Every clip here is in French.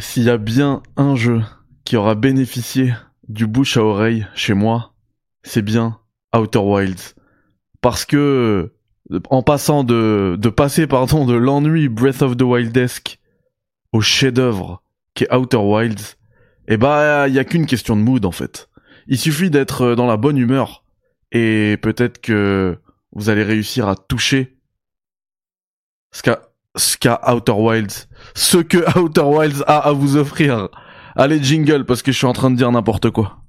s'il y a bien un jeu qui aura bénéficié du bouche à oreille chez moi, c'est bien Outer Wilds. Parce que, en passant de, de passer, pardon, de l'ennui Breath of the Wildesque au chef-d'œuvre qui est Outer Wilds, eh bah, il y a qu'une question de mood, en fait. Il suffit d'être dans la bonne humeur. Et peut-être que vous allez réussir à toucher ce qu'a ce qu'a Outer Wilds, ce que Outer Wilds a à vous offrir. Allez jingle parce que je suis en train de dire n'importe quoi.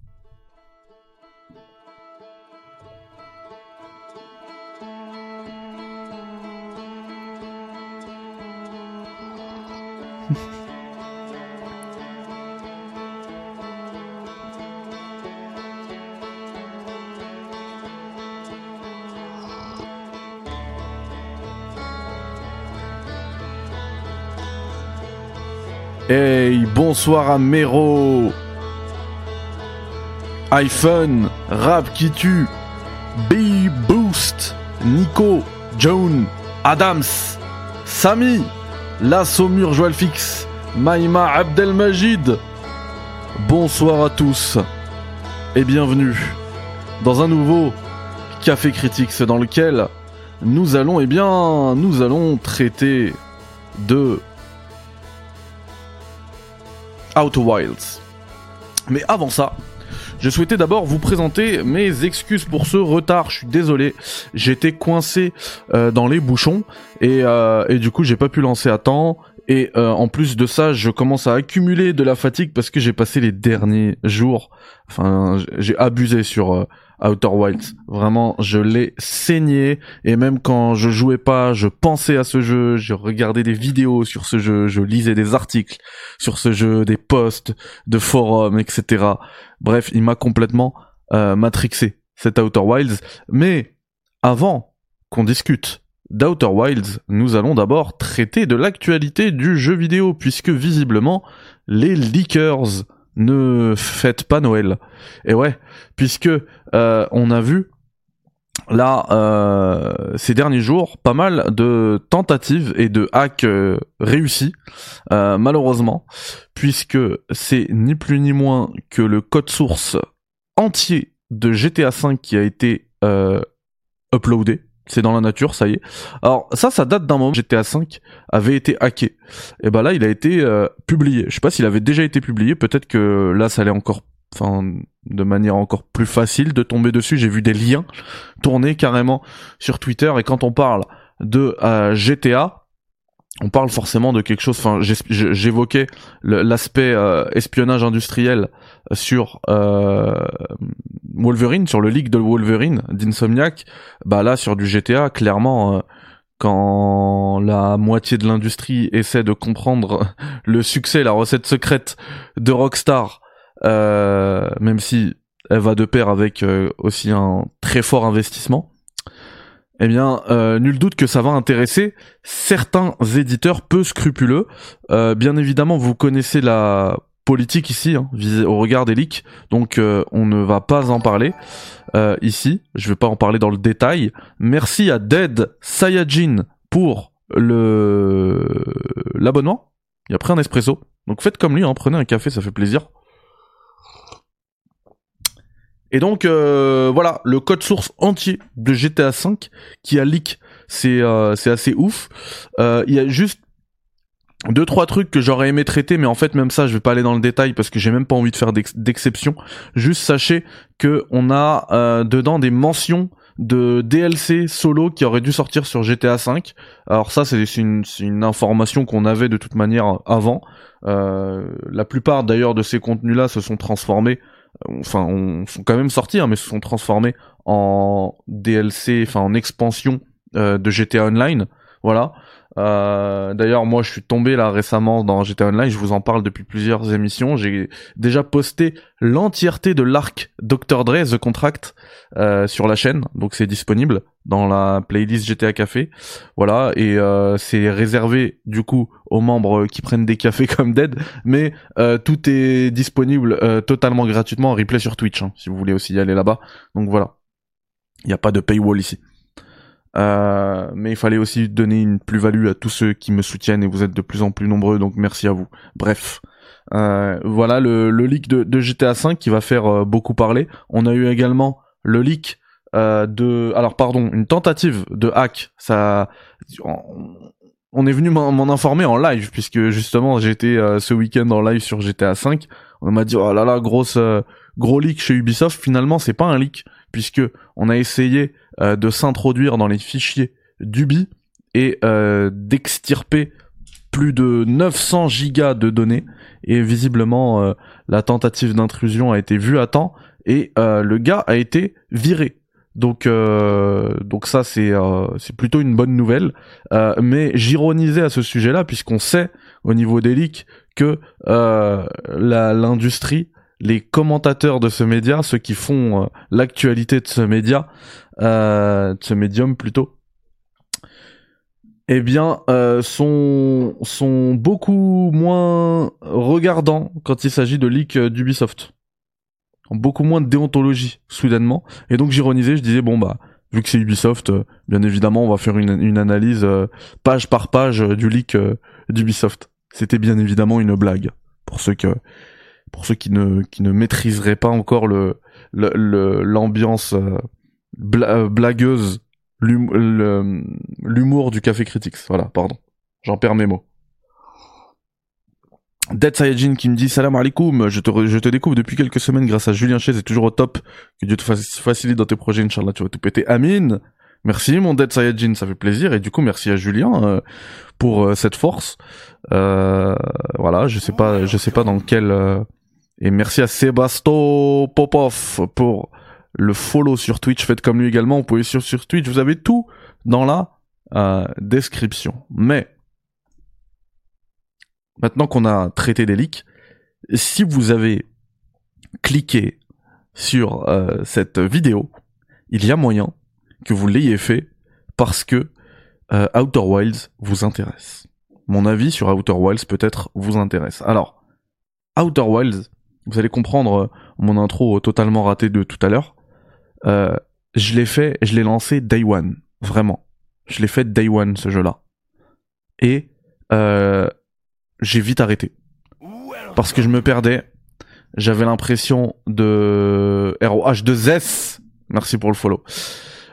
Bonsoir à Mero. iPhone, Rap qui tue, B-Boost, Nico, Joan, Adams, Samy, La Saumur Joël Fix, Maïma Abdelmajid. Bonsoir à tous et bienvenue dans un nouveau Café Critique dans lequel nous allons, eh bien, nous allons traiter de Outer Wilds. Mais avant ça, je souhaitais d'abord vous présenter mes excuses pour ce retard. Je suis désolé, j'étais coincé euh, dans les bouchons et, euh, et du coup j'ai pas pu lancer à temps. Et euh, en plus de ça, je commence à accumuler de la fatigue parce que j'ai passé les derniers jours. Enfin, j'ai abusé sur Outer Wilds. Vraiment, je l'ai saigné et même quand je jouais pas, je pensais à ce jeu, je regardais des vidéos sur ce jeu, je lisais des articles sur ce jeu, des posts de forums, etc. Bref, il m'a complètement euh, matrixé cet Outer Wilds. Mais avant qu'on discute d'Outer Wilds, nous allons d'abord traiter de l'actualité du jeu vidéo puisque visiblement les leakers ne fêtent pas Noël. Et ouais, puisque euh, on a vu là euh, ces derniers jours pas mal de tentatives et de hacks euh, réussis malheureusement puisque c'est ni plus ni moins que le code source entier de GTA V qui a été uploadé c'est dans la nature, ça y est. Alors ça, ça date d'un moment. GTA V avait été hacké. Et ben là, il a été publié. Je sais pas s'il avait déjà été publié. Peut-être que là, ça allait encore enfin de manière encore plus facile de tomber dessus. J'ai vu des liens tourner carrément sur Twitter et quand on parle de euh, GTA, on parle forcément de quelque chose. Enfin, j'évoquais l'aspect euh, espionnage industriel sur euh, Wolverine, sur le leak de Wolverine d'Insomniac. Bah là, sur du GTA, clairement quand la moitié de l'industrie essaie de comprendre le succès, la recette secrète de Rockstar euh, même si elle va de pair avec euh, aussi un très fort investissement, eh bien, euh, nul doute que ça va intéresser certains éditeurs peu scrupuleux. bien évidemment, vous connaissez la politique ici, hein, au regard des leaks, donc on ne va pas en parler ici. Je vais pas en parler dans le détail. Merci à Dead Sayajin pour le l'abonnement. Il a pris un espresso. Donc faites comme lui, hein, prenez un café, ça fait plaisir. Et donc euh, voilà, le code source entier de GTA V qui a leak, c'est euh, c'est assez ouf. Euh, il y a juste deux trois trucs que j'aurais aimé traiter, mais en fait même ça, je vais pas aller dans le détail parce que j'ai même pas envie de faire d'exception. Juste sachez que on a dedans des mentions de DLC solo qui aurait dû sortir sur GTA V. Alors ça, c'est une, une, information qu'on avait de toute manière avant. la plupart d'ailleurs de ces contenus-là se sont transformés enfin, on, sont quand même sortis, hein, mais se sont transformés en DLC, enfin en expansion euh, de GTA Online. Voilà. Euh, D'ailleurs, moi, je suis tombé là récemment dans GTA Online. Je vous en parle depuis plusieurs émissions. J'ai déjà posté l'entièreté de l'arc Dr Dre The Contract euh, sur la chaîne, donc c'est disponible dans la playlist GTA Café. Voilà, et euh, c'est réservé du coup aux membres qui prennent des cafés comme Dead, mais euh, tout est disponible euh, totalement gratuitement en replay sur Twitch, hein, si vous voulez aussi y aller là-bas. Donc voilà, il n'y a pas de paywall ici. Mais il fallait aussi donner une plus-value à tous ceux qui me soutiennent et vous êtes de plus en plus nombreux, donc merci à vous. Bref, voilà le, le leak de, de, GTA 5 qui va faire beaucoup parler. On a eu également le leak de, alors pardon, une tentative de hack. Ça, on est venu m'en informer en live puisque justement j'étais ce week-end en live sur GTA 5. On m'a dit oh là là grosse gros leak chez Ubisoft. Finalement c'est pas un leak puisque on a essayé de s'introduire dans les fichiers d'Ubi et euh, d'extirper plus de 900 gigas de données et visiblement euh, la tentative d'intrusion a été vue à temps et euh, le gars a été viré. Donc donc ça c'est c'est plutôt une bonne nouvelle mais j'ironisais à ce sujet-là puisqu'on sait au niveau des leaks que l'industrie les commentateurs de ce média, ceux qui font l'actualité de ce média, de ce médium plutôt, eh bien, euh, sont, sont beaucoup moins regardants quand il s'agit de leaks euh, d'Ubisoft. Beaucoup moins de déontologie, soudainement. Et donc j'ironisais, je disais, bon bah, vu que c'est Ubisoft, euh, bien évidemment, on va faire une, une analyse page par page du leak d'Ubisoft. C'était bien évidemment une blague pour ceux que pour ceux qui ne qui ne maîtriseraient pas encore le l'ambiance blagueuse l'humour du Café Critics. Voilà, pardon. J'en perds mes mots. Dead Sayajin qui me dit salam alaikum, je te, je te découvre depuis quelques semaines grâce à Julien Chaise, est toujours au top. Que Dieu te facilite dans tes projets, Inch'Allah, tu vas tout péter. Amin. Merci mon Dead Sayajin, ça fait plaisir. Et du coup, merci à Julien euh, pour euh, cette force. Euh, voilà, je sais pas, je sais pas dans quel. Et merci à Sebasto Popov pour le follow sur Twitch, faites comme lui également, vous pouvez sur, sur Twitch, vous avez tout dans la euh, description. Mais, maintenant qu'on a traité des leaks, si vous avez cliqué sur euh, cette vidéo, il y a moyen que vous l'ayez fait parce que euh, Outer Wilds vous intéresse. Mon avis sur Outer Wilds peut-être vous intéresse. Alors, Outer Wilds, vous allez comprendre mon intro totalement raté de tout à l'heure. Euh, je l'ai fait, je l'ai lancé day one, vraiment. Je l'ai fait day one ce jeu-là. Et euh, j'ai vite arrêté. Parce que je me perdais. J'avais l'impression de ROH2S. Merci pour le follow.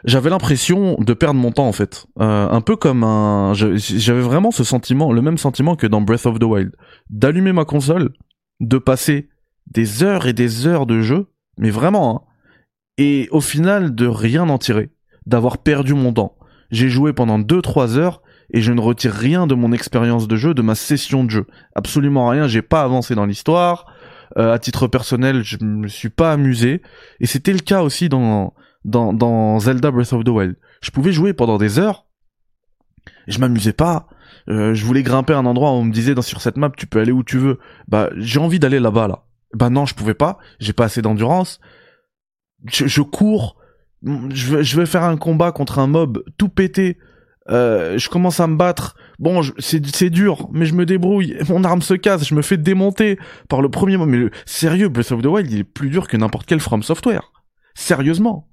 J'avais l'impression de perdre mon temps en fait. Euh, un peu comme un... J'avais vraiment ce sentiment, le même sentiment que dans Breath of the Wild. D'allumer ma console, de passer des heures et des heures de jeu, mais vraiment, hein, et au final de rien en tirer, d'avoir perdu mon temps. J'ai joué pendant 2-3 heures et je ne retire rien de mon expérience de jeu, de ma session de jeu. Absolument rien, j'ai pas avancé dans l'histoire. Euh, à titre personnel, je me suis pas amusé. Et c'était le cas aussi dans, dans, Zelda Breath of the Wild. Je pouvais jouer pendant des heures, je m'amusais pas. Euh, je voulais grimper un endroit où on me disait sur cette map tu peux aller où tu veux. Bah j'ai envie d'aller là-bas là. Bah non je pouvais pas, j'ai pas assez d'endurance je, cours, je vais, faire un combat contre un mob tout pété. Euh, je commence à me battre. Bon, c'est dur, mais je me débrouille. Mon arme se casse, je me fais démonter par le premier mob. Mais le, sérieux, Breath of the Wild, il est plus dur que n'importe quel From Software. Sérieusement.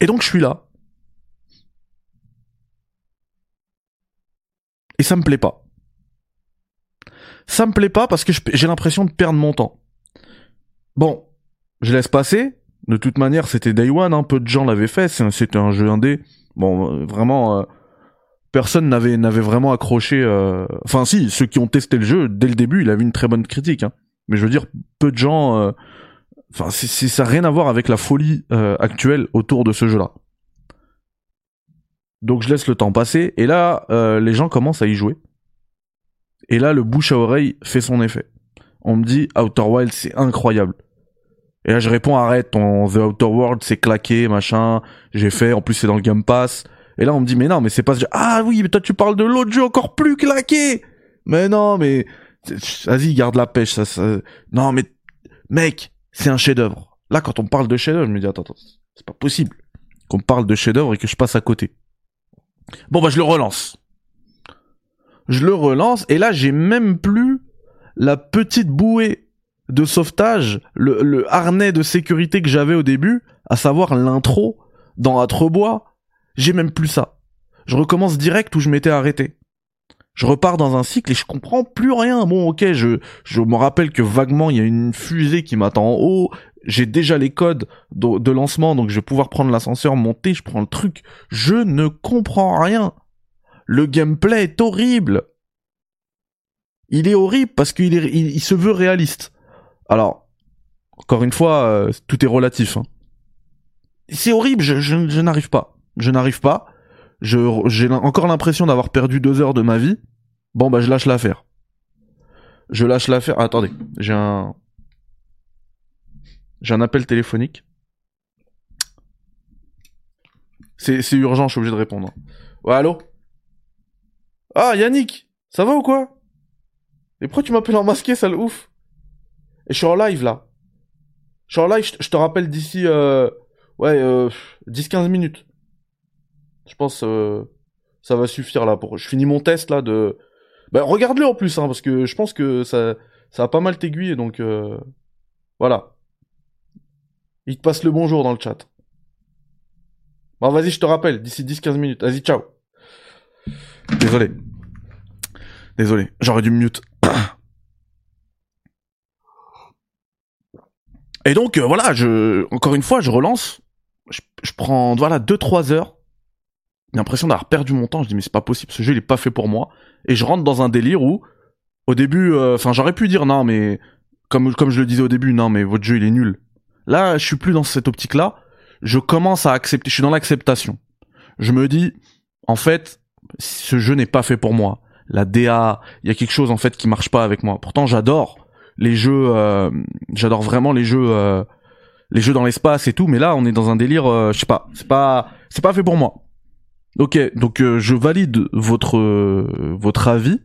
Et donc je suis là. Et ça me plaît pas. Ça me plaît pas parce que j'ai l'impression de perdre mon temps. Bon, je laisse passer. De toute manière, c'était Day One, hein. peu de gens l'avaient fait. C'était un jeu indé. Bon, euh, vraiment, euh, personne n'avait vraiment accroché. Euh, enfin, si, ceux qui ont testé le jeu dès le début, il avait une très bonne critique. Hein. Mais je veux dire, peu de gens. Enfin, c'est ça n'a rien à voir avec la folie actuelle autour de ce jeu-là. Donc je laisse le temps passer et là, les gens commencent à y jouer. Et là, le bouche à oreille fait son effet. On me dit Outer Wild, c'est incroyable. Et là, je réponds, arrête, ton The Outer World, c'est claqué, machin. J'ai fait, en plus, c'est dans le Game Pass. Et là, on me dit, mais non, mais c'est pas. Ah oui, mais toi, tu parles de l'autre jeu encore plus claqué. Mais non, mais, vas-y, garde la pêche, ça, ça... Non, mais, mec, c'est un chef-d'œuvre. Là, quand on parle de chef-d'œuvre, je me dis, attends, attends, c'est pas possible qu'on parle de chef-d'œuvre et que je passe à côté. Bon, bah, je le relance. Je le relance, et là, j'ai même plus la petite bouée de sauvetage, le, harnais de sécurité que j'avais au début, à savoir l'intro dans Atrebois, j'ai même plus ça. Je recommence direct où je m'étais arrêté. Je repars dans un cycle et je comprends plus rien. Bon, ok, je, je me rappelle que vaguement il y a une fusée qui m'attend en haut. J'ai déjà les codes de, de lancement, donc je vais pouvoir prendre l'ascenseur, monter, je prends le truc. Je ne comprends rien. Le gameplay est horrible. Il est horrible parce qu'il se veut réaliste. Alors, encore une fois, euh, tout est relatif. hein. C'est horrible, je, n'arrive pas. Je n'arrive pas. J'ai encore l'impression d'avoir perdu deux heures de ma vie. Bon, bah, je lâche l'affaire. Je lâche l'affaire. Ah, attendez, j'ai un. J'ai un appel téléphonique. C'est, c'est urgent, je suis obligé de répondre. Ouais, allô? Ah, Yannick Ça va ou quoi? Et pourquoi tu m'appelles en masqué, sale ouf? Et je suis en live, là. Je suis en live, je, te rappelle d'ici... Euh... Ouais, euh, 10-15 minutes. Je pense euh, ça va suffire là pour. Je finis mon test là de. Bah regarde-le en plus hein, parce que je pense que ça ça a pas mal t'aiguiller donc euh, voilà. Il te passe le bonjour dans le chat. Bon vas-y je te rappelle d'ici 10-15 minutes. Vas-y ciao. Désolé. Désolé j'aurais dû me mute. Et donc euh, voilà je encore une fois je relance. Je, prends voilà 2-3 heures j'ai l'impression d'avoir perdu mon temps. Je dis mais c'est pas possible, ce jeu il est pas fait pour moi. Et je rentre dans un délire où, au début, euh, enfin j'aurais pu dire non mais comme comme je le disais au début, non mais votre jeu il est nul. Là, je suis plus dans cette optique-là. Je commence à accepter. Je suis dans l'acceptation. Je me dis, en fait, ce jeu n'est pas fait pour moi. La DA, il y a quelque chose en fait qui marche pas avec moi. Pourtant, j'adore les jeux. euh, j'adore vraiment les jeux. euh, les jeux dans l'espace et tout, mais là on est dans un délire, euh, je sais pas, c'est pas, c'est pas fait pour moi. Ok, donc euh, je valide votre votre avis.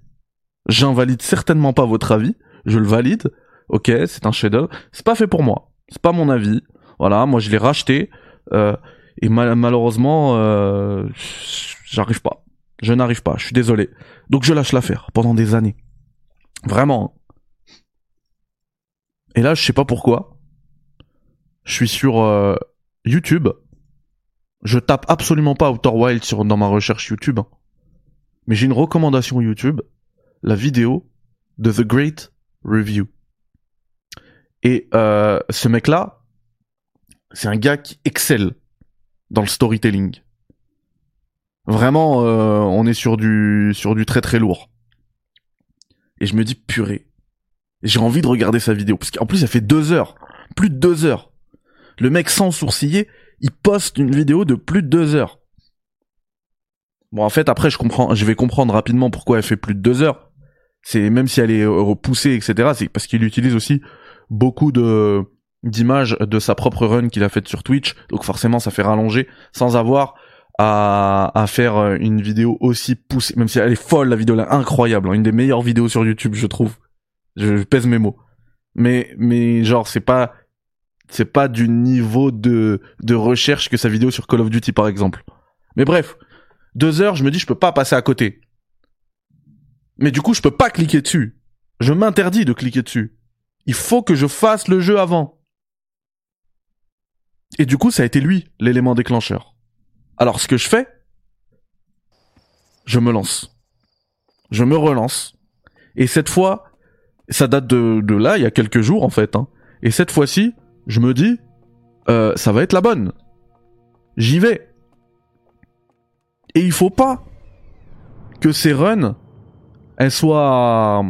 J'invalide certainement pas votre avis. Je le valide. Ok, c'est un chef-d'œuvre. C'est pas fait pour moi. C'est pas mon avis. Voilà, moi je l'ai racheté et mal- malheureusement j'arrive pas. Je n'arrive pas. Je suis désolé. Donc je lâche l'affaire pendant des années. Vraiment. Et là, je sais pas pourquoi. Je suis sur euh, YouTube. Je tape absolument pas Outer Wild dans ma recherche YouTube. hein. Mais j'ai une recommandation YouTube. La vidéo de The Great Review. Et euh, ce mec-là, c'est un gars qui excelle dans le storytelling. Vraiment, euh, on est sur du, sur du très très lourd. Et je me dis, purée. J'ai envie de regarder sa vidéo. Parce qu'en plus, ça fait deux heures. Plus de deux heures. Le mec sans sourciller, il poste une vidéo de plus de deux heures. Bon, en fait, après, je comprends, je vais comprendre rapidement pourquoi elle fait plus de deux heures. C'est même si elle est euh, repoussée, etc. C'est parce qu'il utilise aussi beaucoup de d'images de sa propre run qu'il a faite sur Twitch. Donc forcément, ça fait rallonger sans avoir à, à faire euh, une vidéo aussi poussée. Même si elle est folle, la vidéo là, incroyable, hein. une des meilleures vidéos sur YouTube, je trouve. Je, je pèse mes mots. Mais mais genre, c'est pas c'est pas du niveau de de recherche que sa vidéo sur Call of Duty par exemple. Mais bref, deux heures, je me dis je peux pas passer à côté. Mais du coup, je peux pas cliquer dessus. Je m'interdis de cliquer dessus. Il faut que je fasse le jeu avant. Et du coup, ça a été lui, l'élément déclencheur. Alors, ce que je fais, je me lance. Je me relance. Et cette fois, ça date de, là, il y a quelques jours en fait. hein. Et cette fois-ci, je me dis, euh, ça va être la bonne. J'y vais. Et il faut pas que ces runs, elles soient,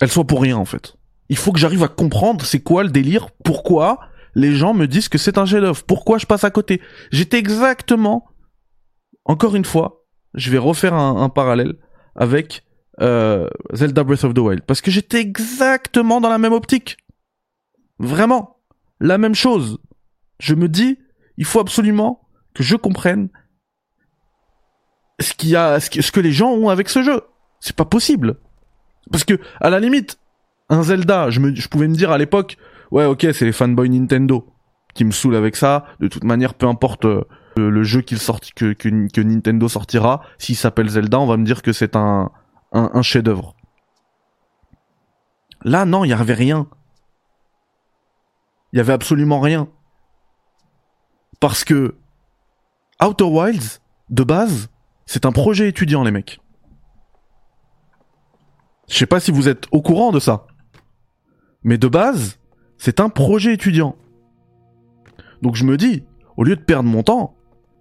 elles soient pour rien en fait. Il faut que j'arrive à comprendre c'est quoi le délire, pourquoi les gens me disent que c'est un chef-d'œuvre, pourquoi je passe à côté? J'étais exactement, encore une fois, je vais refaire un, parallèle avec euh, Zelda Breath of the Wild parce que j'étais exactement dans la même optique. Vraiment, la même chose. Je me dis, il faut absolument que je comprenne ce qu'il y ce que, les gens ont avec ce jeu. C'est pas possible. Parce que, à la limite, un Zelda, je pouvais me dire à l'époque, ouais, ok, c'est les fanboys Nintendo qui me saoulent avec ça. De toute manière, peu importe euh, le, jeu que, Nintendo sortira, s'il s'appelle Zelda, on va me dire que c'est un, chef-d'œuvre. Là, non, il y avait rien. Il y avait absolument rien. Parce que Outer Wilds, de base, c'est un projet étudiant, les mecs. Je sais pas si vous êtes au courant de ça. Mais de base, c'est un projet étudiant. Donc je me dis, au lieu de perdre mon temps,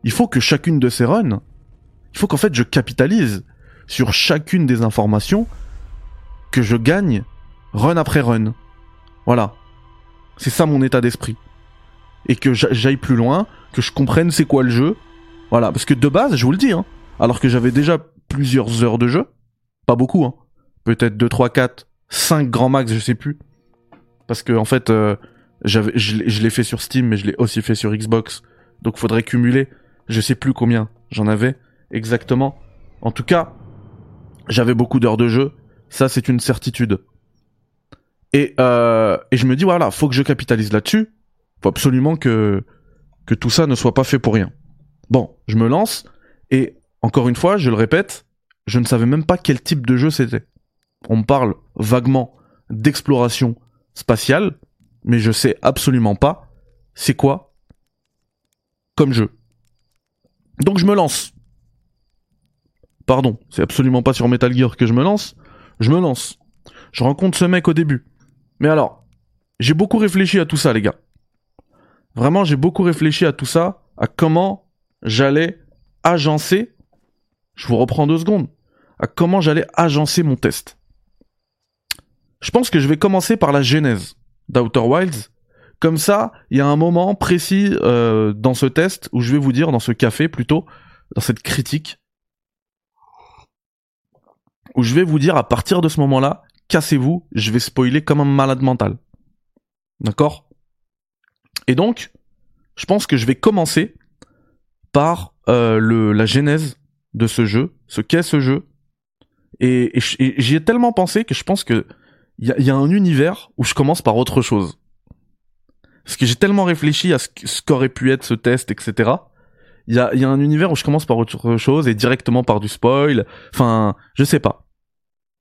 il faut que chacune de ces runs, il faut qu'en fait je capitalise sur chacune des informations que je gagne run après run. Voilà. C'est ça mon état d'esprit. Et que j'aille plus loin, que je comprenne c'est quoi le jeu. Voilà, parce que de base, je vous le dis, hein, alors que j'avais déjà plusieurs heures de jeu, pas beaucoup, hein, peut-être 2, 3, 4, 5 grands max, je sais plus. Parce que en fait, euh, je l'ai fait sur Steam, mais je l'ai aussi fait sur Xbox. Donc faudrait cumuler. Je sais plus combien j'en avais exactement. En tout cas, j'avais beaucoup d'heures de jeu. Ça, c'est une certitude. Et, euh, et je me dis, voilà, faut que je capitalise là-dessus. Faut absolument que tout ça ne soit pas fait pour rien. Bon, je me lance. Et encore une fois, je le répète, je ne savais même pas quel type de jeu c'était. On me parle vaguement d'exploration spatiale, mais je sais absolument pas c'est quoi comme jeu. Donc je me lance. Pardon, c'est absolument pas sur Metal Gear que je me lance. Je me lance. Je rencontre ce mec au début. Mais alors, j'ai beaucoup réfléchi à tout ça, les gars. Vraiment, j'ai beaucoup réfléchi à tout ça, à comment j'allais agencer. Je vous reprends deux secondes. À comment j'allais agencer mon test. Je pense que je vais commencer par la genèse d'Outer Wilds. Comme ça, il y a un moment précis euh, dans ce test où je vais vous dire, dans ce café plutôt, dans cette critique, où je vais vous dire à partir de ce moment-là, cassez-vous, je vais spoiler comme un malade mental. D'accord? Et donc, je pense que je vais commencer par euh, le, la genèse de ce jeu, ce qu'est ce jeu. Et, j'y ai tellement pensé que je pense que il y a, un univers où je commence par autre chose. Parce que j'ai tellement réfléchi à ce, qu'aurait pu être ce test, etc. Il y a, y a un univers où je commence par autre chose et directement par du spoil. Enfin, je sais pas.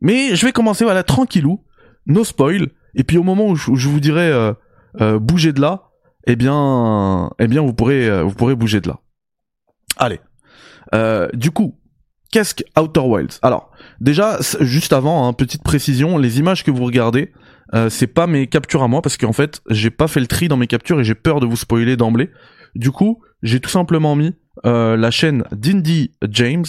Mais je vais commencer voilà tranquillou, no spoil. Et puis au moment où je, vous dirai euh, euh, bouger de là, eh bien, eh bien vous pourrez euh, vous pourrez bouger de là. Allez. du coup, qu'est-ce que Outer Wilds? Alors, déjà, juste avant, hein, petite précision, les images que vous regardez, c'est pas mes captures à moi parce qu'en fait, j'ai pas fait le tri dans mes captures et j'ai peur de vous spoiler d'emblée. Du coup, j'ai tout simplement mis la chaîne d'Indy James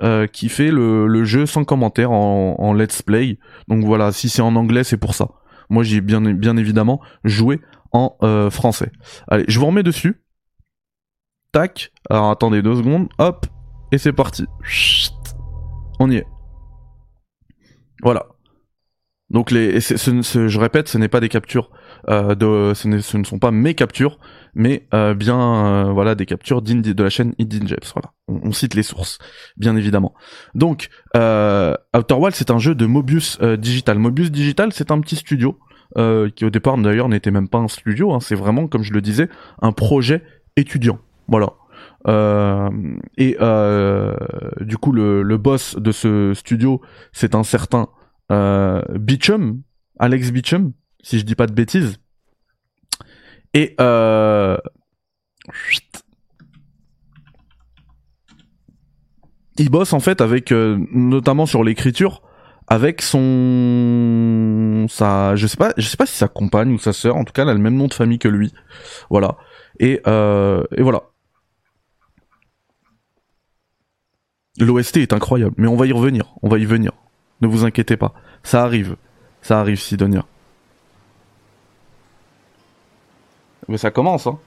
euh, qui fait le, jeu sans commentaire en, let's play. Donc voilà, si c'est en anglais, c'est pour ça. Moi, j'ai bien, bien évidemment joué en euh, français. Allez, je vous remets dessus. Tac. Alors attendez deux secondes. Hop. Et c'est parti. On y est. Voilà. Donc les, je répète, ce n'est pas des captures euh, ce, ne sont pas mes captures, mais euh, bien euh, voilà des captures de la chaîne Indie Voilà, on, cite les sources, bien évidemment. Donc Outer Wilds, c'est un jeu de Mobius Digital. Mobius Digital, c'est un petit studio qui au départ d'ailleurs n'était même pas un studio. Hein, c'est vraiment, comme je le disais, un projet étudiant. Voilà. Et du coup, le, boss de ce studio, c'est un certain euh, Beecham, Alex Beecham, si je dis pas de bêtises. Et euh... il bosse en fait avec, euh, notamment sur l'écriture, avec son, sa, je sais pas, je sais pas si sa compagne ou sa sœur, en tout cas, elle a le même nom de famille que lui, voilà. Et, euh, et voilà. L'OST est incroyable, mais on va y revenir, on va y venir. Ne vous inquiétez pas. Ça arrive. Ça arrive, Sidonia. Mais ça commence, hein.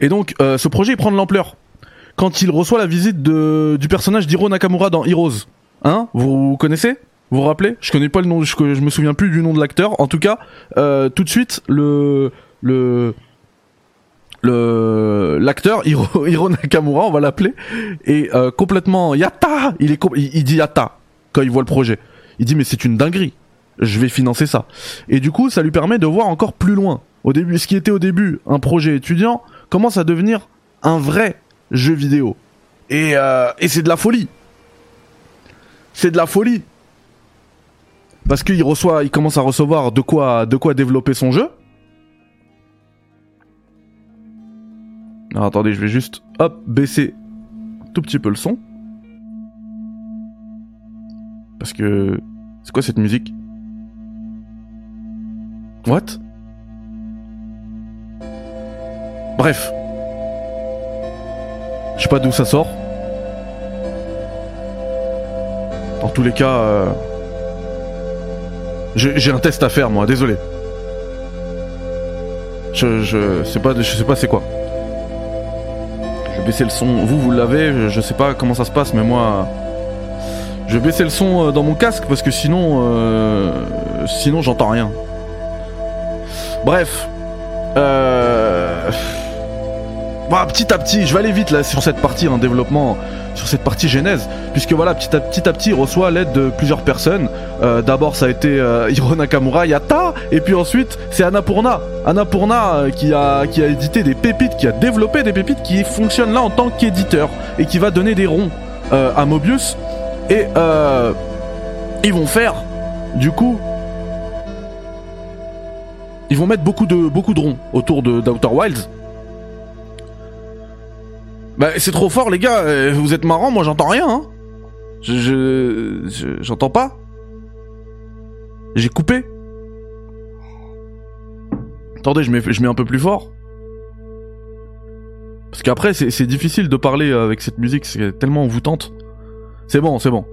Et donc, euh, ce projet, il prend de l'ampleur. Quand il reçoit la visite de, du personnage d'Hiro Nakamura dans Heroes. Hein Vous connaissez? Vous vous rappelez? Je connais pas le nom, je, je me souviens plus du nom de l'acteur. En tout cas, euh, tout de suite, le... le le l'acteur Hiro, Nakamura, on va l'appeler, est euh, complètement Yatta. Il est il, dit Yatta quand il voit le projet. Il dit mais c'est une dinguerie. Je vais financer ça. Et du coup, ça lui permet de voir encore plus loin. Au début, ce qui était au début un projet étudiant commence à devenir un vrai jeu vidéo. Et, euh, et c'est de la folie. C'est de la folie. Parce qu'il reçoit, il commence à recevoir de quoi, de quoi développer son jeu. Alors attendez, je vais juste hop baisser tout petit peu le son. Parce que... C'est quoi cette musique? What? Bref. Je sais pas d'où ça sort. Dans tous les cas... Euh, j'ai un test à faire moi, désolé. Je, je sais pas, je sais pas c'est quoi. Baisser le son. Vous, vous l'avez. Je, sais pas comment ça se passe, mais moi, je vais baisser le son euh, dans mon casque parce que sinon, euh, sinon j'entends rien. Bref, euh, bah, petit à petit, je vais aller vite là sur cette partie en développement sur cette partie genèse, puisque voilà, petit à petit, à petit il reçoit l'aide de plusieurs personnes. Euh, d'abord, ça a été euh, Hiro Nakamura, Yata, et puis ensuite, c'est Annapurna. Annapurna euh, qui, a, qui a édité des pépites, qui a développé des pépites, qui fonctionne là en tant qu'éditeur, et qui va donner des ronds à Mobius. Et ils vont faire, du coup, ils vont mettre beaucoup de, beaucoup de ronds autour de Wilds bah, c'est trop fort, les gars. Euh, vous êtes marrants, moi j'entends rien. Hein. Je, j'entends pas. J'ai coupé. Attendez, je mets, je mets un peu plus fort. Parce qu'après, c'est difficile de parler avec cette musique, c'est tellement envoûtante. C'est bon, c'est bon.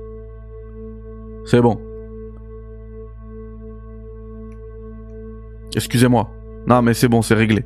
C'est bon. Excusez-moi. Non, mais c'est bon, c'est réglé.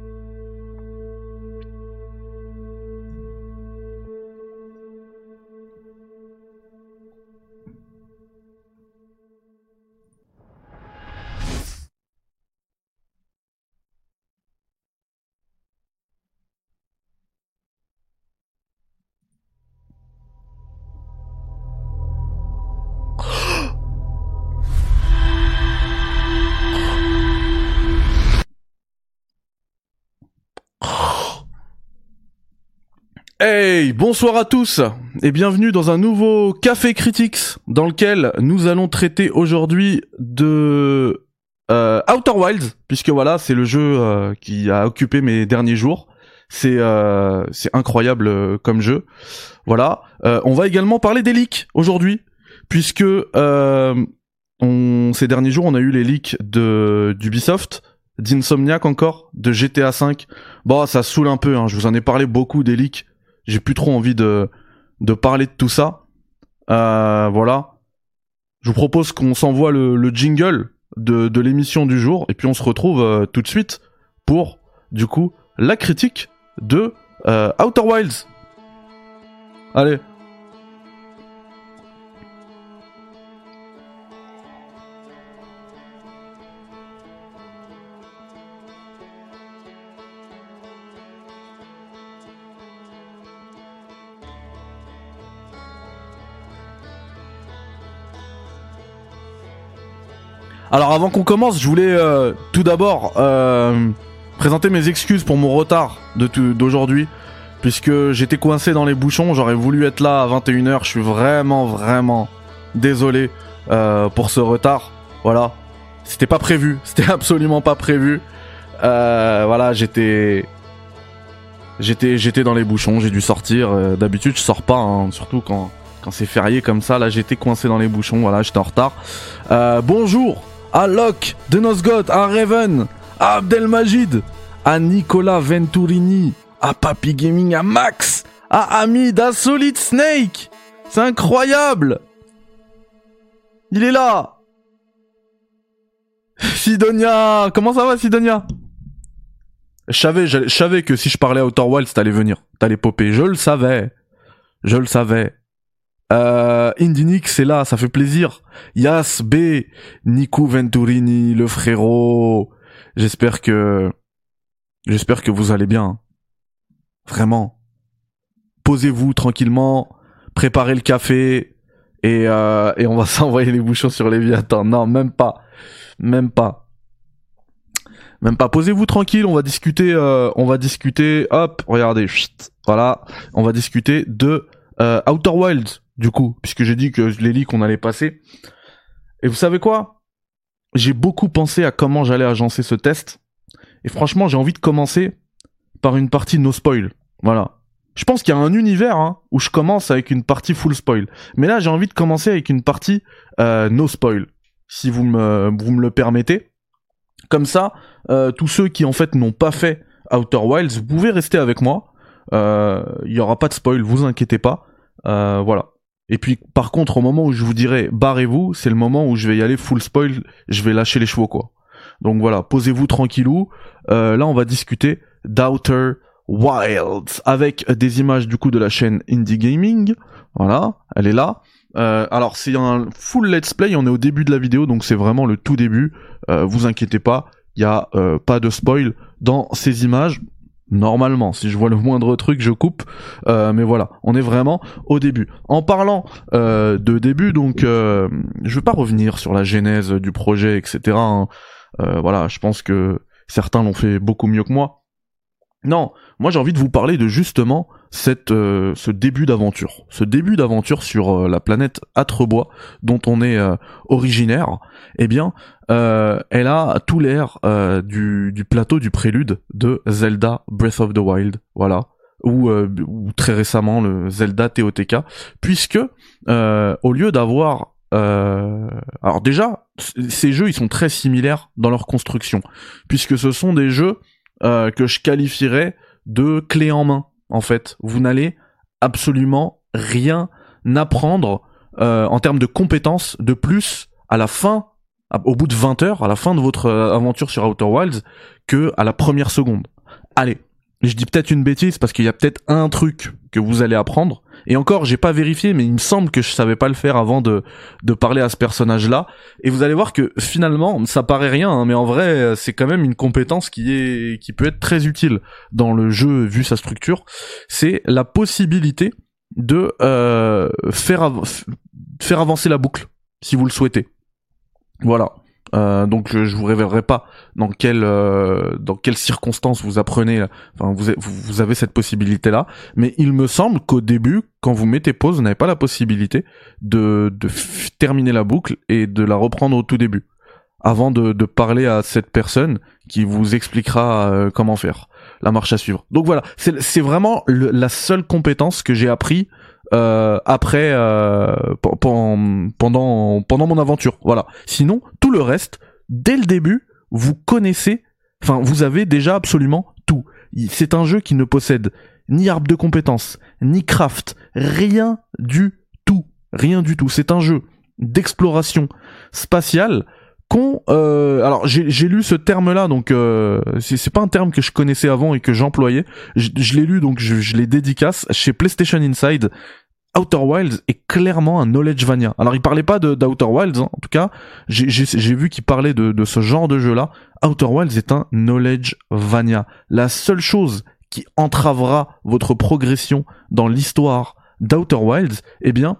Bonsoir à tous et bienvenue dans un nouveau Café Critics dans lequel nous allons traiter aujourd'hui de euh, Outer Wilds puisque voilà c'est le jeu euh, qui a occupé mes derniers jours. C'est euh, incroyable comme jeu. Voilà. on va également parler des leaks aujourd'hui puisque ces derniers jours on a eu les leaks de d'Ubisoft d'Insomniac encore, de GTA 5. Bon, ça saoule un peu, hein. je vous en ai parlé beaucoup des leaks j'ai plus trop envie de, de parler de tout ça. Euh, voilà. Je vous propose qu'on s'envoie le, le, jingle de, de l'émission du jour et puis on se retrouve euh, tout de suite pour, du coup, la critique de euh, Outer Wilds. Allez. Alors avant qu'on commence, je voulais euh, tout d'abord euh, présenter mes excuses pour mon retard d'aujourd'hui. Puisque j'étais coincé dans les bouchons, j'aurais voulu être là à 21h, je suis vraiment vraiment désolé euh, pour ce retard. Voilà, c'était pas prévu, c'était absolument pas prévu. voilà, j'étais j'étais j'étais dans les bouchons, j'ai dû sortir. D'habitude, je sors pas, hein, surtout quand quand c'est férié comme ça. Là, j'étais coincé dans les bouchons. Voilà, j'étais en retard. bonjour à Locke de Nosgoth, à Raven, à Abdelmajid, à Nicolas Venturini, à Papy Gaming, à Max, à Hamid, à Solid Snake. C'est incroyable. Il est là. Sidonia, comment ça va Sidonia? Je savais, je savais que si je parlais à Outer Wilds, t'allais venir, t'allais popper. Je le savais, je le savais. Euh, Indinix c'est là, ça fait plaisir. Yas B, Nico Venturini, le frérot. J'espère que, j'espère que vous allez bien. Vraiment. Posez-vous tranquillement, préparez le café et euh, et on va s'envoyer les bouchons sur les Attends, Non, même pas, même pas, même pas. Posez-vous tranquille, on va discuter, euh, on va discuter. Hop, regardez, voilà, on va discuter de euh, Outer Wilds du coup, puisque j'ai dit que les leaks on allait passer. Et vous savez quoi? J'ai beaucoup pensé à comment j'allais agencer ce test. Et franchement, j'ai envie de commencer par une partie no spoil. Voilà. Je pense qu'il y a un univers hein, où je commence avec une partie full spoil. Mais là, j'ai envie de commencer avec une partie euh, no spoil, si vous me, vous me le permettez. Comme ça, euh, tous ceux qui en fait n'ont pas fait Outer Wilds, vous pouvez rester avec moi. Euh, il y aura pas de spoil, vous inquiétez pas. Euh, voilà. Et puis par contre, au moment où je vous dirai barrez-vous, c'est le moment où je vais y aller full spoil, je vais lâcher les chevaux quoi. Donc voilà, posez-vous tranquillou. Euh, là, on va discuter d'Outer Wilds avec des images du coup de la chaîne Indie Gaming. Voilà, elle est là. Euh, alors c'est un full let's play, on est au début de la vidéo, donc c'est vraiment le tout début. Euh, vous inquiétez pas, il y a euh, pas de spoil dans ces images. Normalement, si je vois le moindre truc, je coupe. Euh, mais voilà, on est vraiment au début. En parlant euh, de début, donc euh, je vais pas revenir sur la genèse du projet, etc. hein. Euh, voilà, je pense que certains l'ont fait beaucoup mieux que moi. Non, moi j'ai envie de vous parler de justement cette, euh, ce début d'aventure, ce début d'aventure sur euh, la planète Atrebois dont on est euh, originaire. Eh bien, elle a tout l'air du, du plateau du prélude de Zelda Breath of the Wild, voilà, ou, ou très récemment le Zelda TOTK, puisque au lieu d'avoir euh, alors déjà, ces jeux ils sont très similaires dans leur construction, puisque ce sont des jeux euh, que je qualifierais de clés en main. En fait, vous n'allez absolument rien apprendre euh, en termes de compétences de plus à la fin, au bout de 20 heures, à la fin de votre euh, aventure sur Outer Wilds, que à la première seconde. Allez, je dis peut-être une bêtise parce qu'il y a peut-être un truc que vous allez apprendre. Et encore, j'ai pas vérifié, mais il me semble que je savais pas le faire avant de, de parler à ce personnage-là. Et vous allez voir que finalement, ça paraît rien, hein, mais en vrai, c'est quand même une compétence qui est, qui peut être très utile dans le jeu vu sa structure. C'est la possibilité de euh, faire faire avancer la boucle, si vous le souhaitez. Voilà. Euh, donc je, je vous révélerai pas dans quelle euh, dans quelles circonstances vous apprenez, enfin vous, vous avez cette possibilité là, mais il me semble qu'au début, quand vous mettez pause, vous n'avez pas la possibilité de, de terminer la boucle et de la reprendre au tout début, avant de, de parler à cette personne qui vous expliquera euh, comment faire, la marche à suivre. Donc voilà, c'est c'est vraiment le- la seule compétence que j'ai appris euh, après euh, pe- pen- pendant pendant mon aventure. Voilà. Sinon, tout le reste, dès le début, vous connaissez, enfin, vous avez déjà absolument tout. C'est un jeu qui ne possède ni arbre de compétences, ni craft, rien du tout, rien du tout. C'est un jeu d'exploration spatiale qu'on, euh, alors j'ai lu ce terme-là, donc euh, c'est pas un terme que je connaissais avant et que j'employais. Je, je l'ai lu, donc je, je l'ai dédicace chez PlayStation Inside. Outer Wilds est clairement un knowledge vania. Alors il parlait pas d'Outer Wilds, hein, en tout cas, j'ai vu qu'il parlait de, ce genre de jeu-là. Outer Wilds est un knowledge vania. La seule chose qui entravera votre progression dans l'histoire d'Outer Wilds, eh bien,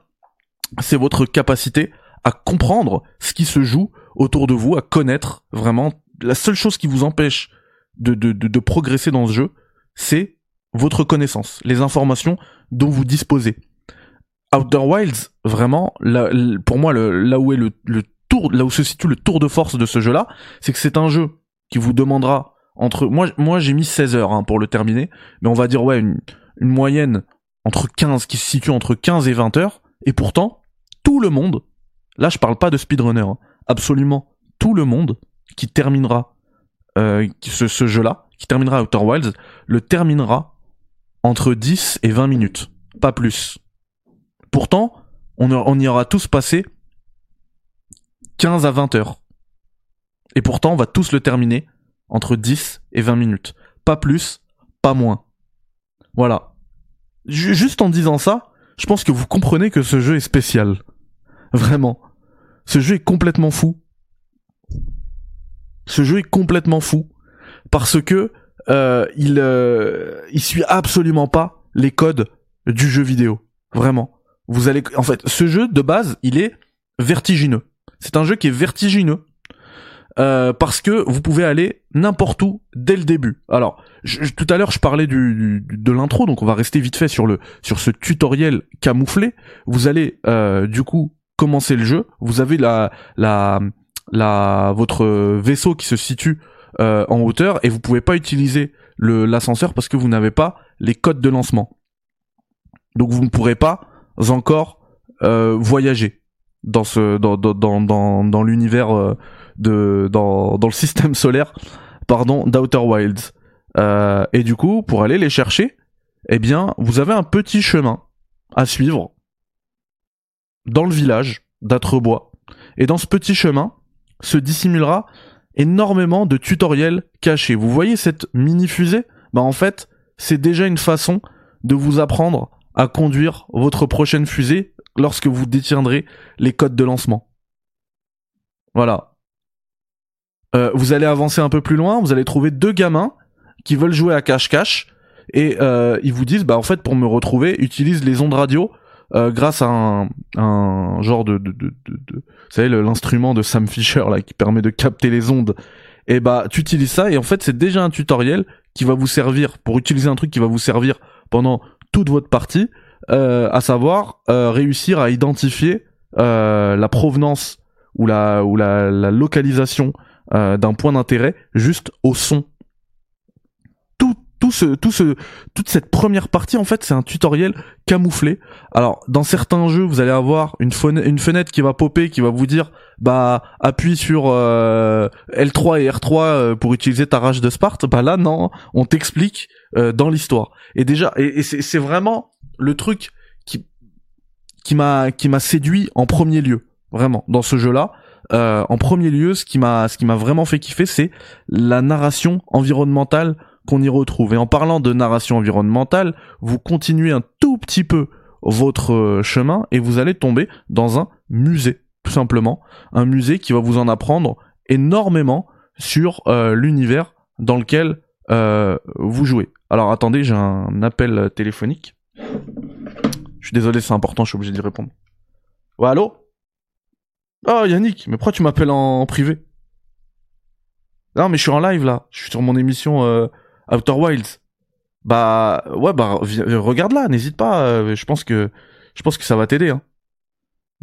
c'est votre capacité à comprendre ce qui se joue autour de vous, à connaître vraiment. La seule chose qui vous empêche de progresser dans ce jeu, c'est votre connaissance, les informations dont vous disposez. Outer Wilds, vraiment, pour moi, le, là où est le, tour, là où se situe le tour de force de ce jeu-là, c'est que c'est un jeu qui vous demandera entre, moi, moi j'ai mis 16 heures hein, pour le terminer, mais on va dire ouais une, moyenne entre 15 qui se situe entre 15 et 20 heures, et pourtant tout le monde, là je parle pas de speedrunner, hein, absolument tout le monde qui terminera euh, ce jeu-là, qui terminera Outer Wilds, le terminera entre 10 et 20 minutes, pas plus. Pourtant, on, y aura tous passé 15 à 20 heures. Et pourtant, on va tous le terminer entre 10 et 20 minutes. Pas plus, pas moins. Voilà. Ju- Juste en disant ça, je pense que vous comprenez que ce jeu est spécial. Vraiment. Ce jeu est complètement fou. Ce jeu est complètement fou. Parce que euh, il, euh, il suit absolument pas les codes du jeu vidéo. Vraiment. Vous allez, en fait, ce jeu de base, il est vertigineux. C'est un jeu qui est vertigineux. Euh, parce que vous pouvez aller n'importe où dès le début. Alors, tout à l'heure, je parlais de l'intro, donc on va rester vite fait sur le sur ce tutoriel camouflé. Vous allez euh, du coup commencer le jeu. Vous avez la la la votre vaisseau qui se situe euh, en hauteur et vous pouvez pas utiliser l'ascenseur parce que vous n'avez pas les codes de lancement. Donc vous ne pourrez pas encore euh, voyager dans ce dans dans dans dans, l'univers euh, de dans dans le système solaire pardon d'Outer Wilds. Euh, et du coup, pour aller les chercher, eh bien, vous avez un petit chemin à suivre dans le village d'Atrebois. Et dans ce petit chemin se dissimulera énormément de tutoriels cachés. Vous voyez cette mini fusée Bah en fait, c'est déjà une façon de vous apprendre à conduire votre prochaine fusée lorsque vous détiendrez les codes de lancement. Voilà. Euh, vous allez avancer un peu plus loin, vous allez trouver deux gamins qui veulent jouer à cache-cache et euh, ils vous disent bah en fait pour me retrouver utilise les ondes radio euh, grâce à un, un genre de, de, de, de, vous savez l'instrument de Sam Fisher là qui permet de capter les ondes et bah tu utilises ça et en fait c'est déjà un tutoriel qui va vous servir pour utiliser un truc qui va vous servir pendant toute votre partie euh, à savoir euh, réussir à identifier euh, la provenance ou la ou la, la localisation d'un point d'intérêt juste au son tout ce, tout ce, toute cette première partie, en fait, c'est un tutoriel camouflé. Alors, dans certains jeux, vous allez avoir une, fenêtre, qui va popper, qui va vous dire, bah, appuie sur euh, L3 et R3 euh, pour utiliser ta rage de Sparte. Bah là, non, on t'explique euh, dans l'histoire. Et déjà, et, et c'est vraiment le truc qui, qui m'a, qui m'a séduit en premier lieu, vraiment, dans ce jeu-là. Euh, en premier lieu, ce qui m'a, ce qui m'a vraiment fait kiffer, c'est la narration environnementale qu'on y retrouve. Et en parlant de narration environnementale, vous continuez un tout petit peu votre euh, chemin et vous allez tomber dans un musée, tout simplement. Un musée qui va vous en apprendre énormément sur euh, l'univers dans lequel euh, vous jouez. Alors attendez, j'ai un appel téléphonique. Je suis désolé, c'est important, je suis obligé d'y répondre. Ouais, allô? Oh Yannick, mais pourquoi tu m'appelles en, privé? Non mais je suis en live là, je suis sur mon émission Outer Wilds. Bah ouais bah regarde là, n'hésite pas. Euh, je pense que je pense que ça va t'aider. Hein.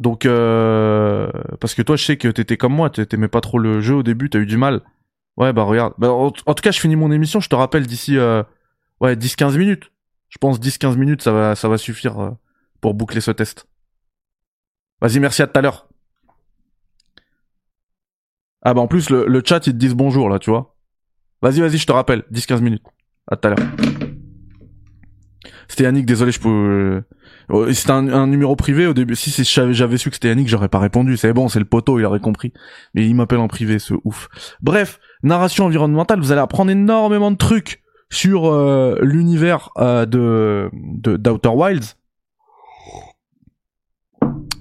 Donc euh, parce que toi je sais que t'étais comme moi, t'aimais pas trop le jeu au début, t'as eu du mal. Ouais bah regarde. Bah, en, tout cas je finis mon émission, je te rappelle d'ici euh, ouais 10-15 minutes. Je pense 10-15 minutes ça va ça va suffire euh, pour boucler ce test. Vas-y merci à tout à l'heure. Ah bah en plus le, le chat ils te disent bonjour là tu vois. Vas-y, vas-y, je te rappelle. 10-15 minutes. À tout à l'heure. C'était Yannick, désolé, je peux... Euh, c'était un, numéro privé au début. Si j'avais su que c'était Yannick, j'aurais pas répondu. C'est bon, c'est le poteau, il aurait compris. Mais il m'appelle en privé, ce ouf. Bref, narration environnementale, vous allez apprendre énormément de trucs sur euh, l'univers euh, de d'Outer Wilds.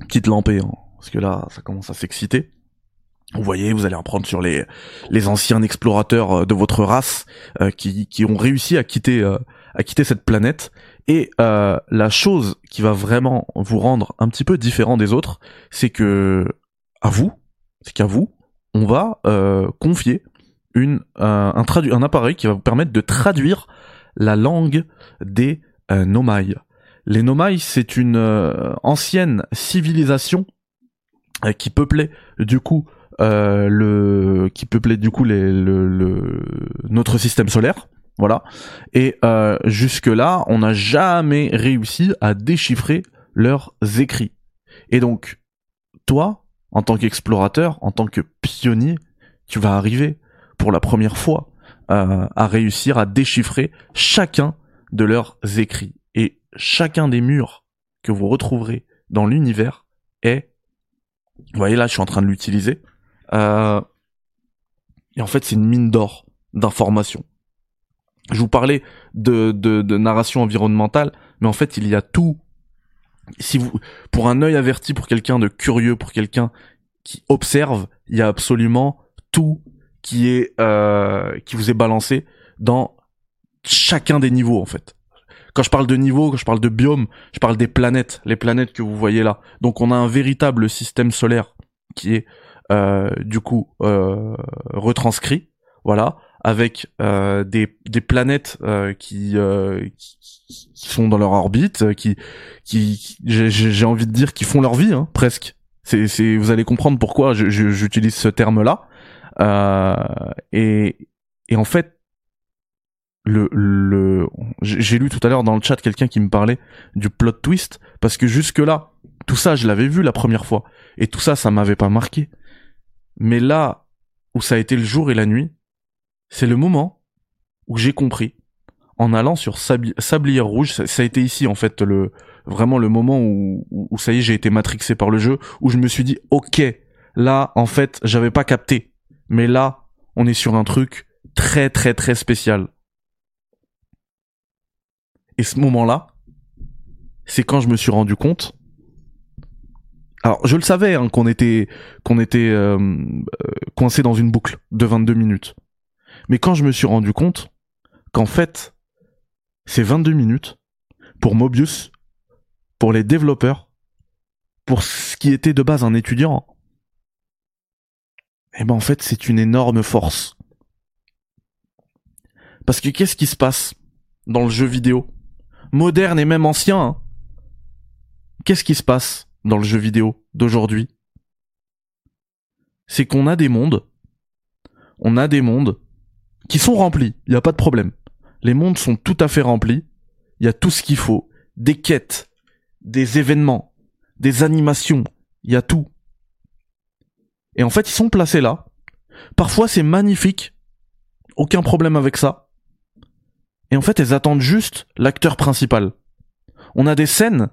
Petite lampée, hein, parce que là, ça commence à s'exciter. Vous voyez, vous allez apprendre sur les les anciens explorateurs euh, de votre race euh, qui qui ont réussi à quitter euh, à quitter cette planète et la chose qui va vraiment vous rendre un petit peu différent des autres, c'est que à vous, c'est qu'à vous, on va confier une un un appareil qui va vous permettre de traduire la langue des Nomai. Les Nomai, c'est une ancienne civilisation qui peuplait du coup euh, le qui peuplait du coup les, le, notre système solaire. Voilà. Et euh, jusque là, on n'a jamais réussi à déchiffrer leurs écrits. Et donc, toi, en tant qu'explorateur, en tant que pionnier, tu vas arriver pour la première fois euh, à réussir à déchiffrer chacun de leurs écrits. Et chacun des murs que vous retrouverez dans l'univers est, vous voyez là, je suis en train de l'utiliser, euh, et en fait, c'est une mine d'or d'informations. Je vous parlais de, de, de, narration environnementale, mais en fait, il y a tout. Si vous, pour un œil averti, pour quelqu'un de curieux, pour quelqu'un qui observe, il y a absolument tout qui est euh, qui vous est balancé dans chacun des niveaux en fait. Quand je parle de niveau, quand je parle de biome, je parle des planètes, les planètes que vous voyez là. Donc on a un véritable système solaire qui est du coup euh, retranscrit, voilà, avec euh, des, des planètes qui, qui, sont dans leur orbite, qui, qui, j'ai envie de dire, qui font leur vie, hein, presque. C'est, c'est, vous allez comprendre pourquoi j'utilise ce terme-là. et, et en fait, le, le, j'ai lu tout à l'heure dans le chat quelqu'un qui me parlait du plot twist parce que jusque là, tout ça je l'avais vu la première fois et tout ça ça m'avait pas marqué. Mais là où ça a été le jour et la nuit, c'est le moment où j'ai compris en allant sur Sablière Rouge, ça, a été ici en fait le vraiment le moment où, où, ça y est j'ai été matrixé par le jeu, où je me suis dit ok là en fait j'avais pas capté, mais là on est sur un truc très très très spécial. Et ce moment-là, c'est quand je me suis rendu compte. Alors je le savais hein, qu'on était qu'on était euh, euh, coincé dans une boucle de 22 minutes. Mais quand je me suis rendu compte qu'en fait c'est 22 minutes pour Mobius, pour les développeurs, pour ce qui était de base un étudiant. Et eh ben en fait, c'est une énorme force. Parce que qu'est-ce qui se passe dans le jeu vidéo? Moderne et même ancien. Hein qu'est-ce qui se passe? Dans le jeu vidéo d'aujourd'hui C'est qu'on a des mondes. On a des mondes qui sont remplis, il n'y a pas de problème les mondes sont tout à fait remplis. Il y a tout ce qu'il faut. Des quêtes, des événements, des animations. Il y a tout. Et en fait, ils sont placés là. Parfois, c'est magnifique. Aucun problème avec ça. Et en fait, elles attendent juste l'acteur principal. On a des scènes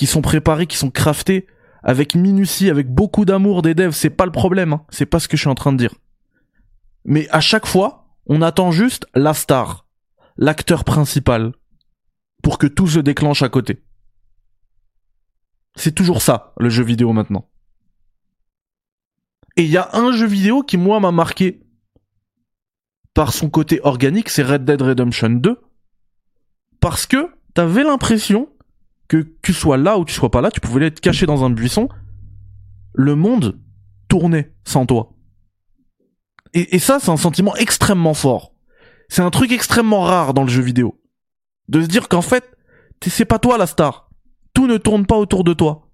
qui sont préparées, qui sont craftées avec minutie, avec beaucoup d'amour des devs. C'est pas le problème. Hein. C'est pas ce que je suis en train de dire. Mais à chaque fois, on attend juste la star l'acteur principal pour que tout se déclenche à côté. C'est toujours ça, le jeu vidéo maintenant. Et il y a un jeu vidéo qui, moi, m'a marqué par son côté organique, c'est Red Dead Redemption 2. Parce que t'avais l'impression que tu sois là ou tu sois pas là, tu pouvais être caché dans un buisson, le monde tournait sans toi. Et, ça, c'est un sentiment extrêmement fort. C'est un truc extrêmement rare dans le jeu vidéo. De se dire qu'en fait, c'est pas toi la star. Tout ne tourne pas autour de toi.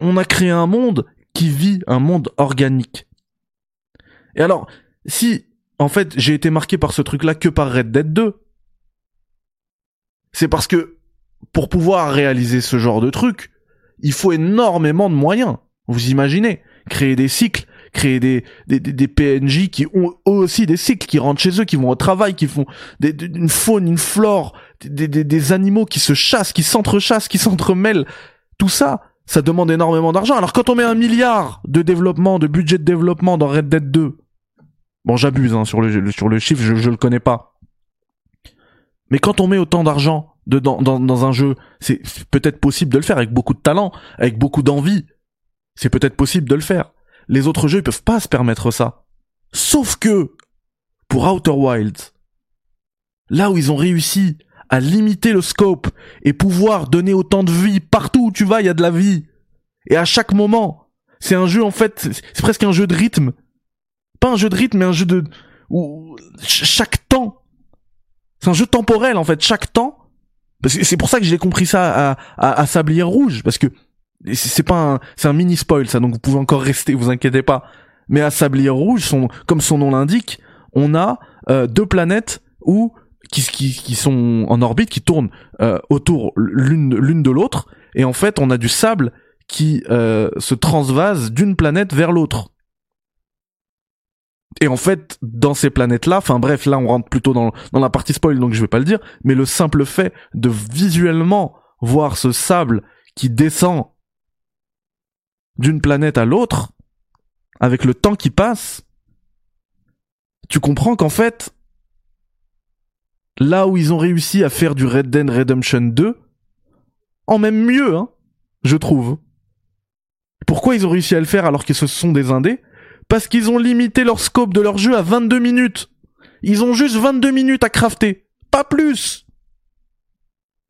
On a créé un monde qui vit un monde organique. Et alors, si, en fait, j'ai été marqué par ce truc-là que par Red Dead 2, c'est parce que, pour pouvoir réaliser ce genre de truc, il faut énormément de moyens. Vous imaginez, créer des cycles, créer des, des, PNJ qui ont eux aussi des cycles, qui rentrent chez eux, qui vont au travail, qui font des, une faune, une flore, des, des, des animaux qui se chassent, qui s'entrechassent, qui s'entremêlent. Tout ça, ça demande énormément d'argent. Alors quand on met un milliard de développement, de budget de développement dans Red Dead 2, bon j'abuse hein, sur, le, sur le chiffre, je, je le connais pas. Mais quand on met autant d'argent dans, dans, dans un jeu, c'est peut-être possible de le faire avec beaucoup de talent, avec beaucoup d'envie. C'est peut-être possible de le faire les autres jeux ils peuvent pas se permettre ça. Sauf que pour Outer Wilds, là où ils ont réussi à limiter le scope et pouvoir donner autant de vie partout où tu vas, il y a de la vie. Et à chaque moment, c'est un jeu en fait, c'est presque un jeu de rythme. Pas un jeu de rythme, mais un jeu de où chaque temps, c'est un jeu temporel en fait, chaque temps. C'est pour ça que j'ai compris ça à, à, Sablière Rouge, parce que c'est pas un, c'est un mini spoil ça, donc vous pouvez encore rester, vous inquiétez pas. Mais à Sablière Rouge, son, comme son nom l'indique, on a euh, deux planètes où qui, qui, qui sont en orbite, qui tournent euh, autour l'une l'une de l'autre, et en fait on a du sable qui euh, se transvase d'une planète vers l'autre. Et en fait, dans ces planètes-là, enfin bref, là on rentre plutôt dans, la partie spoil, donc je vais pas le dire, mais le simple fait de visuellement voir ce sable qui descend d'une planète à l'autre, avec le temps qui passe, tu comprends qu'en fait, là où ils ont réussi à faire du Red Dead Redemption 2, en même mieux, hein, je trouve. Pourquoi ils ont réussi à le faire alors que ce sont des indés? Parce qu'ils ont limité leur scope de leur jeu à 22 minutes. Ils ont juste 22 minutes à crafter, pas plus.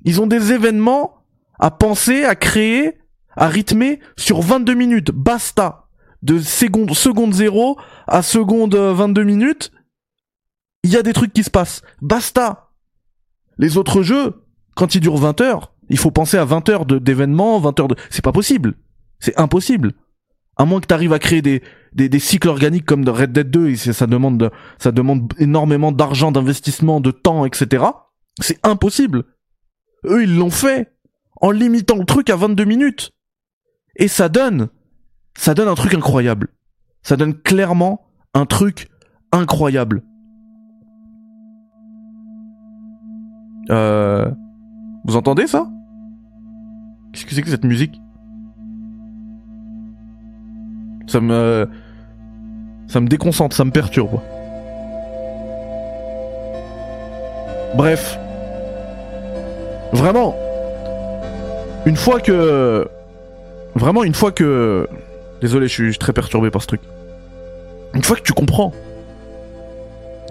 Ils ont des événements à penser, à créer, à rythmer sur 22 minutes. Basta. De seconde, seconde 0 à seconde 22 euh, minutes, il y a des trucs qui se passent. Basta. Les autres jeux, quand ils durent 20 heures, il faut penser à 20 heures d'événements, 20 heures de... C'est pas possible. C'est impossible. À moins que tu arrives à créer des, cycles organiques comme de Red Dead 2, et ça demande, de, ça demande énormément d'argent, d'investissement, de temps, etc. C'est impossible. Eux, ils l'ont fait en limitant le truc à 22 minutes. Et ça donne, ça donne un truc incroyable. Ça donne clairement un truc incroyable. Euh, vous entendez ça? Qu'est-ce que c'est que cette musique? Ça me, ça me déconcentre, ça me perturbe. Bref, vraiment, une fois que, vraiment une fois que, désolé, je suis très perturbé par ce truc. Une fois que tu comprends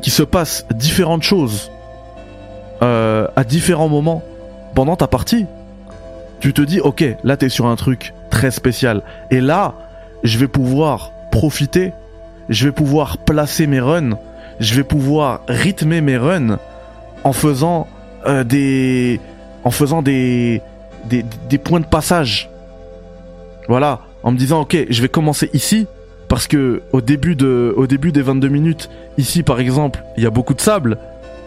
qu'il se passe différentes choses euh, à différents moments pendant ta partie, tu te dis ok, là t'es sur un truc très spécial. Et là, je vais pouvoir profiter, je vais pouvoir placer mes runs, je vais pouvoir rythmer mes runs en faisant euh, des, en faisant des, des, points de passage. Voilà, en me disant ok, je vais commencer ici parce que au début de, au début des 22 minutes, ici par exemple, il y a beaucoup de sable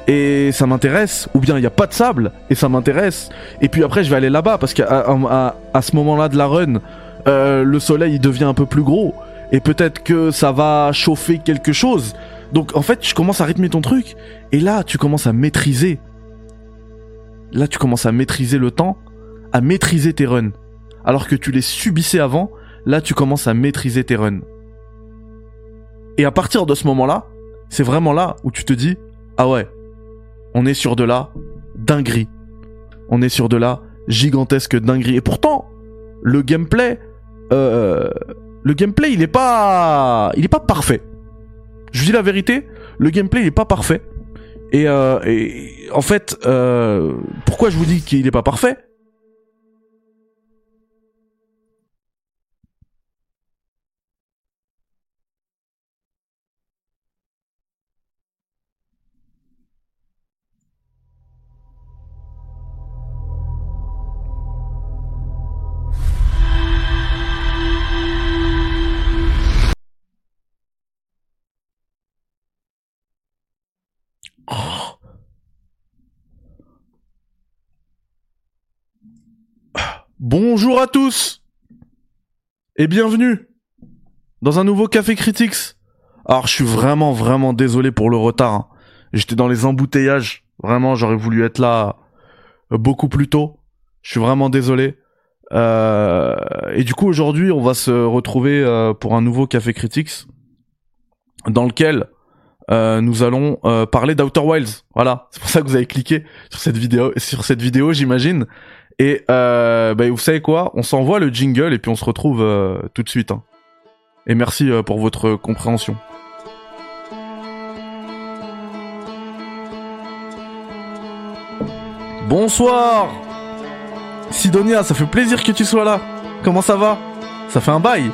et ça m'intéresse, ou bien il n'y a pas de sable et ça m'intéresse, et puis après je vais aller là-bas parce qu'à à, ce moment-là de la run, euh, le soleil il devient un peu plus gros et peut-être que ça va chauffer quelque chose. Donc en fait, je commence à rythmer ton truc et là tu commences à maîtriser. Là tu commences à maîtriser le temps, à maîtriser tes runs. Alors que tu les subissais avant, là tu commences à maîtriser tes runs. Et à partir de ce moment-là, c'est vraiment là où tu te dis ah ouais, on est sur de la dinguerie. On est sur de la gigantesque dinguerie. Et pourtant, le gameplay, euh, le gameplay, il est pas, il est pas parfait. Je vous dis la vérité, le gameplay, il est pas parfait. Et, euh, en fait, euh, pourquoi je vous dis qu'il est pas parfait? Bonjour à tous et bienvenue dans un nouveau Café Critics. Alors je suis vraiment vraiment désolé pour le retard. Hein. J'étais dans les embouteillages. Vraiment j'aurais voulu être là euh, beaucoup plus tôt. Je suis vraiment désolé. Euh, et du coup aujourd'hui on va se retrouver euh, pour un nouveau Café Critics dans lequel nous allons parler d'Outer Wilds. Voilà, c'est pour ça que vous avez cliqué sur cette vidéo, sur cette vidéo, j'imagine. Et euh, bah, vous savez quoi? On s'envoie le jingle et puis on se retrouve euh, tout de suite. Hein. Et merci euh, pour votre compréhension. Bonsoir Sidonia, ça fait plaisir que tu sois là. Comment ça va? Ça fait un bail.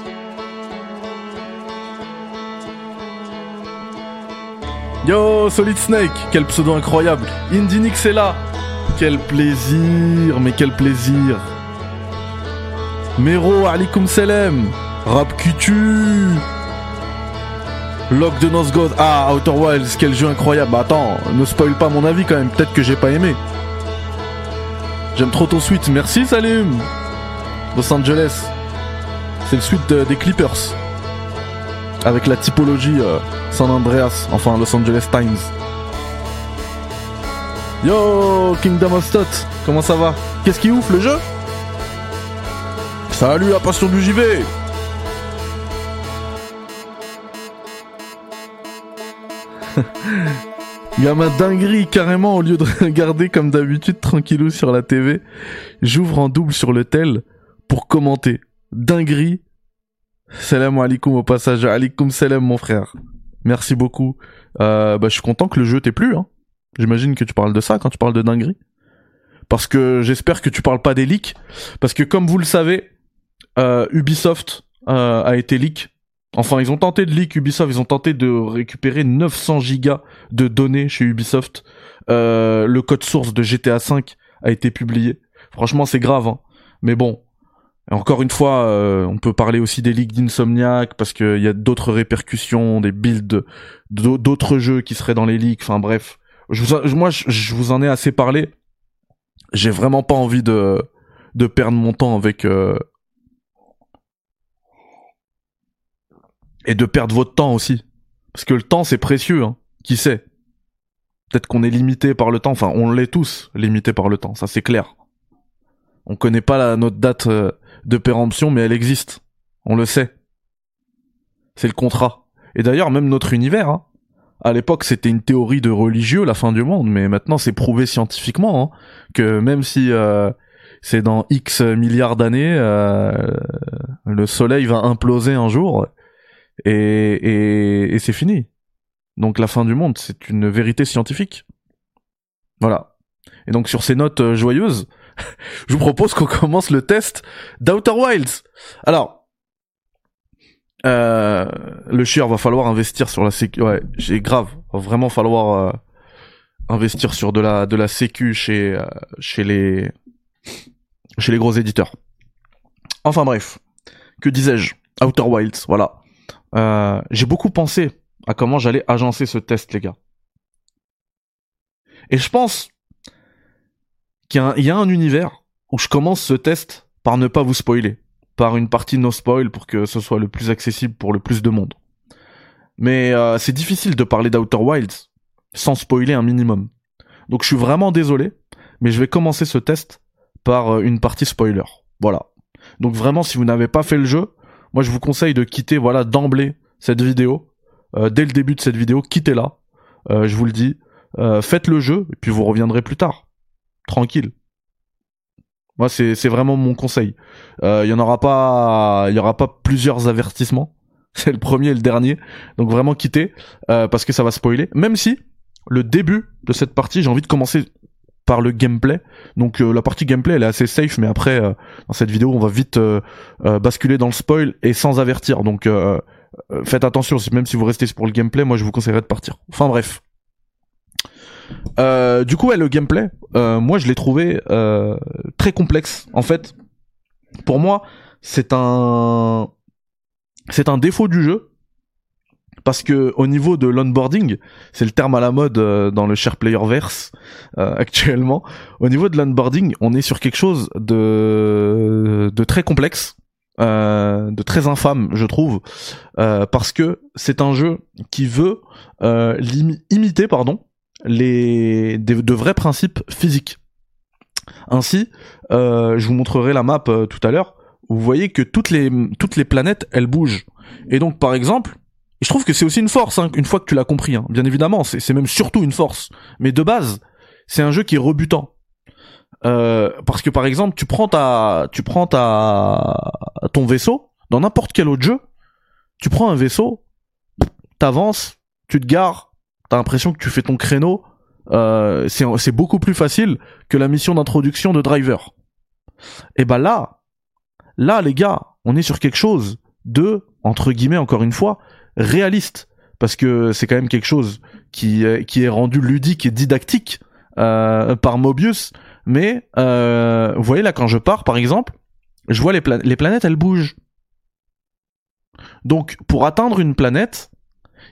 Yo, Solid Snake, quel pseudo incroyable. Indinix est là. Quel plaisir, mais quel plaisir. Mero, alikum salam. Rap Kutu. Lock de Nosgod. Ah, Outer Wilds, quel jeu incroyable. Bah, attends, ne spoil pas mon avis quand même. Peut-être que j'ai pas aimé. J'aime trop ton suite. Merci, Salim. Los Angeles. C'est le suite des Clippers. Avec la typologie euh, San Andreas. Enfin, Los Angeles Times. Yo, Kingdom of Stot, comment ça va? Qu'est-ce qui ouf le jeu? Salut la passion du JV Gamin dinguerie, carrément, au lieu de regarder comme d'habitude tranquillou sur la TV, j'ouvre en double sur le tel pour commenter. Dinguerie. Salam alaikum au passage. Alaikum salam mon frère. Merci beaucoup. Euh, bah, je suis content que le jeu t'ait plu. Hein. J'imagine que tu parles de ça quand tu parles de dinguerie. Parce que j'espère que tu parles pas des leaks. Parce que comme vous le savez, euh, Ubisoft euh, a été leak. Enfin, ils ont tenté de leak Ubisoft, ils ont tenté de récupérer 900 gigas de données chez Ubisoft. Euh, le code source de GTA V a été publié. Franchement, c'est grave. Hein. Mais bon, encore une fois, euh, on peut parler aussi des ligues d'Insomniac parce qu'il y a d'autres répercussions, des builds d'autres jeux qui seraient dans les ligues. Enfin bref, je moi je, vous en ai assez parlé. J'ai vraiment pas envie de de perdre mon temps avec euh, et de perdre votre temps aussi parce que le temps c'est précieux. Hein. Qui sait? Peut-être qu'on est limité par le temps. Enfin, on l'est tous limité par le temps. Ça c'est clair. On connaît pas notre date. Euh, de péremption, mais elle existe. On le sait. C'est le contrat. Et d'ailleurs, même notre univers, hein. À l'époque, c'était une théorie de religieux, la fin du monde, mais maintenant, c'est prouvé scientifiquement hein, que même si euh, c'est dans X milliards d'années, euh, le Soleil va imploser un jour et, et, et c'est fini. Donc la fin du monde, c'est une vérité scientifique. Voilà. Et donc sur ces notes euh, joyeuses, je vous propose qu'on commence le test d'Outer Wilds. Alors, euh, le chieur va falloir investir sur la sécu. Ouais, j'ai grave, va vraiment falloir euh, investir sur de la de la sécu chez euh, chez les chez les gros éditeurs. Enfin bref, que disais-je? Outer Wilds, voilà. Euh, j'ai beaucoup pensé à comment j'allais agencer ce test, les gars. Et je pense il y a un univers où je commence ce test par ne pas vous spoiler, par une partie no spoil pour que ce soit le plus accessible pour le plus de monde. Mais euh, c'est difficile de parler d'Outer Wilds sans spoiler un minimum. Donc je suis vraiment désolé, mais je vais commencer ce test par euh, une partie spoiler. Voilà. Donc vraiment, si vous n'avez pas fait le jeu, moi je vous conseille de quitter voilà d'emblée cette vidéo. Euh, dès le début de cette vidéo, quittez-la. je vous le dis. faites le jeu et puis vous reviendrez plus tard tranquille. C'est vraiment mon conseil. Euh, il y en aura pas, il y aura pas plusieurs avertissements. C'est le premier et le dernier. Donc vraiment quitter euh, parce que ça va spoiler. Même si le début de cette partie, j'ai envie de commencer par le gameplay. Donc euh, la partie gameplay, elle est assez safe, mais après dans cette vidéo, on va vite basculer dans le spoil et sans avertir. Donc faites attention. Même si vous restez pour le gameplay, moi je vous conseillerais de partir. Enfin bref. Euh, du coup, le gameplay, euh, moi, je l'ai trouvé euh, très complexe. En fait, pour moi, c'est un, c'est un défaut du jeu parce que au niveau de l'onboarding, c'est le terme à la mode dans le share player actuellement. Au niveau de l'onboarding, on est sur quelque chose de de très complexe. de très infâme, je trouve, parce que c'est un jeu qui veut imiter, pardon, les de, vrais principes physiques. Ainsi, euh, je vous montrerai la map euh, tout à l'heure. Vous voyez que toutes les toutes les planètes elles bougent. Et donc par exemple, je trouve que c'est aussi une force hein, une fois que tu l'as compris. Hein. Bien évidemment, c'est même surtout une force. Mais de base, c'est un jeu qui est rebutant. Euh, parce que par exemple, tu prends ta tu prends ta ton vaisseau dans n'importe quel autre jeu, tu prends un vaisseau, t'avances, tu te gares, t'as l'impression que tu fais ton créneau. Euh, c'est beaucoup plus facile que la mission d'introduction de Driver. Et bah là, là les gars, on est sur quelque chose de entre guillemets encore une fois réaliste parce que c'est quand même quelque chose qui est, rendu ludique et didactique euh, par Mobius. Mais euh, vous voyez là quand je pars par exemple, je vois les planètes elles bougent. Donc pour atteindre une planète,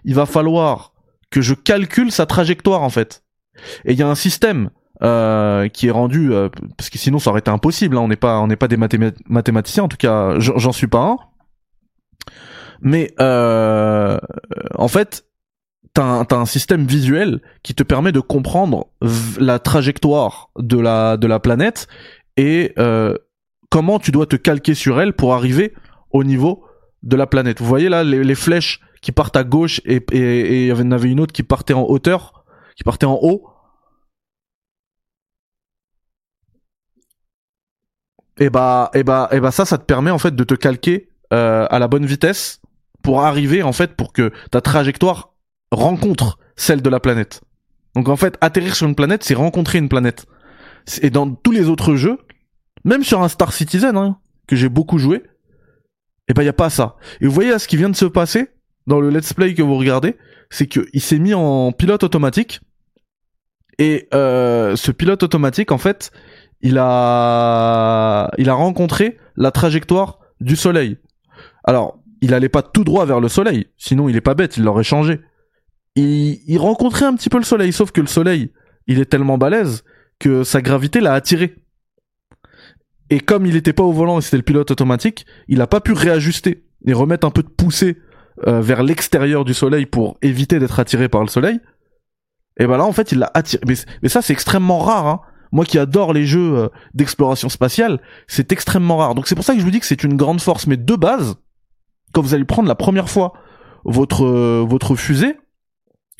il va falloir que je calcule sa trajectoire en fait. Et il y a un système euh, qui est rendu euh, parce que sinon ça aurait été impossible. Hein, on n'est pas on n'est pas des mathématiciens en tout cas. J'en suis pas un. Mais euh, en fait, t'as un, un système visuel qui te permet de comprendre la trajectoire de la de la planète et comment tu dois te calquer sur elle pour arriver au niveau de la planète. Vous voyez là les flèches qui partent à gauche et il y en avait une autre qui partait en hauteur, qui partait en haut. Et bah, et bah, et bah ça, ça te permet en fait de te calquer euh, à la bonne vitesse pour arriver en fait pour que ta trajectoire rencontre celle de la planète. Donc en fait, atterrir sur une planète, c'est rencontrer une planète. Et dans tous les autres jeux, même sur un Star Citizen hein, que j'ai beaucoup joué, et eh ben y a pas ça. Et vous voyez là ce qui vient de se passer dans le let's play que vous regardez, c'est qu'il s'est mis en pilote automatique. Et euh, ce pilote automatique, en fait, il a, il a rencontré la trajectoire du soleil. Alors, il allait pas tout droit vers le soleil, sinon il est pas bête, il l'aurait changé. Il, il rencontrait un petit peu le soleil, sauf que le soleil, il est tellement balèze que sa gravité l'a attiré. Et comme il était pas au volant et c'était le pilote automatique, il a pas pu réajuster et remettre un peu de poussée euh, vers l'extérieur du soleil pour éviter d'être attiré par le soleil. Et ben là, en fait, il l'a attiré. Mais, ça, c'est extrêmement rare. Hein. Moi qui adore les jeux euh, d'exploration spatiale, c'est extrêmement rare. Donc c'est pour ça que je vous dis que c'est une grande force. Mais de base, quand vous allez prendre la première fois votre euh, votre fusée,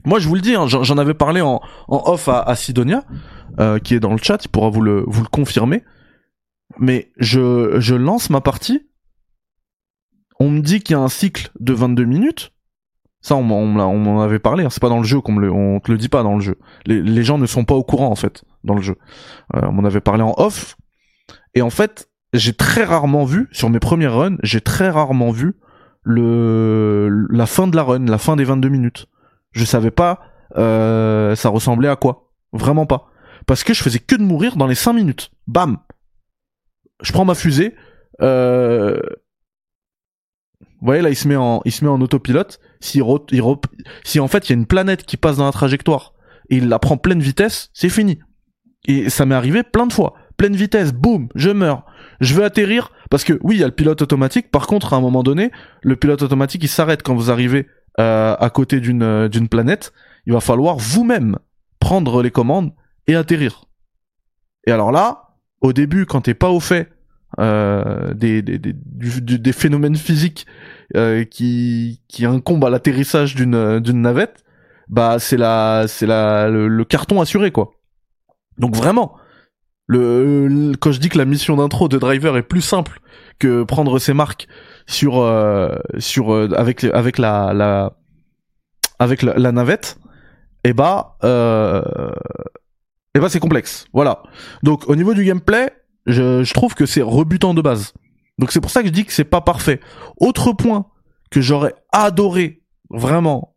moi je vous le dis, hein, j'en avais parlé en, en off à, à Sidonia, euh, qui est dans le chat, il pourra vous le vous le confirmer. Mais je je lance ma partie. On me dit qu'il y a un cycle de 22 minutes. Ça, on, on, on m'en avait parlé. Hein. C'est pas dans le jeu qu'on on te le dit pas dans le jeu. Les, gens ne sont pas au courant en fait dans le jeu. Euh, on m'en avait parlé en off. Et en fait, j'ai très rarement vu sur mes premiers runs, j'ai très rarement vu le la fin de la run, la fin des 22 minutes. Je savais pas euh, ça ressemblait à quoi. Vraiment pas. Parce que je faisais que de mourir dans les 5 minutes. Bam Je prends ma fusée. Euh... Vous voyez là il se met en il se met en autopilote. Si, il si en fait il y a une planète qui passe dans la trajectoire et il la prend pleine vitesse, c'est fini. Et ça m'est arrivé plein de fois. Pleine vitesse, boum, je meurs. Je veux atterrir parce que oui, il y a le pilote automatique. Par contre, à un moment donné, le pilote automatique il s'arrête quand vous arrivez euh, à côté d'une euh, d'une planète. Il va falloir vous-même prendre les commandes et atterrir. Et alors là, au début, quand t'es pas au fait euh, des, des, des, des, phénomènes physiques euh, qui, qui incombent à l'atterrissage d'une navette, bah c'est la c'est la le, carton assuré quoi. Donc vraiment, le, quand je dis que la mission d'intro de Driver est plus simple que prendre ses marques sur euh, sur avec avec la la avec la, navette, et eh bah et eh bah c'est complexe. Voilà. Donc au niveau du gameplay, je, trouve que c'est rebutant de base. Donc c'est pour ça que je dis que c'est pas parfait. Autre point que j'aurais adoré vraiment,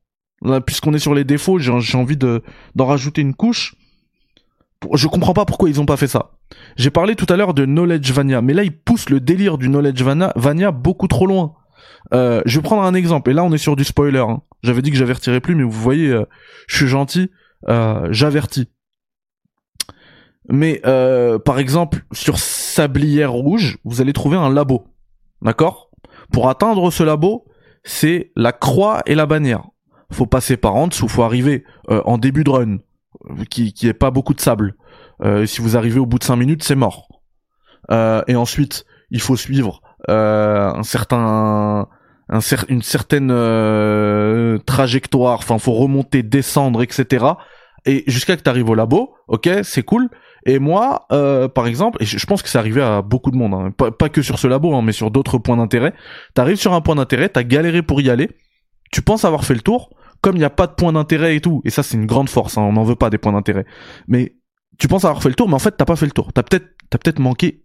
puisqu'on est sur les défauts, j'ai envie de d'en rajouter une couche je comprends pas pourquoi ils ont pas fait ça. J'ai parlé tout à l'heure de Knowledge Vania, mais là ils poussent le délire du Knowledge Vania, beaucoup trop loin. Euh, je vais prendre un exemple, et là on est sur du spoiler. Hein. J'avais dit que j'avertirais plus, mais vous voyez, euh, je suis gentil, euh, j'avertis. Mais euh, par exemple, sur Sablière Rouge, vous allez trouver un labo. D'accord? Pour atteindre ce labo, c'est la croix et la bannière. Faut passer par en dessous, faut arriver en début de run qui qui est pas beaucoup de sable. Euh, si vous arrivez au bout de 5 minutes, c'est mort. Euh, et ensuite, il faut suivre euh, un certain un cer une certaine euh, trajectoire. Enfin, faut remonter, descendre, etc. Et jusqu'à que tu arrives au labo, ok, c'est cool. Et moi, euh, par exemple, et je pense que c'est arrivé à beaucoup de monde, hein, pas, que sur ce labo, hein, mais sur d'autres points d'intérêt. T'arrives sur un point d'intérêt, t'as galéré pour y aller, tu penses avoir fait le tour, comme il n'y a pas de point d'intérêt et tout, et ça c'est une grande force, hein, on n'en veut pas des points d'intérêt. Mais tu penses avoir fait le tour, mais en fait t'as pas fait le tour. T'as peut-être t'as peut-être manqué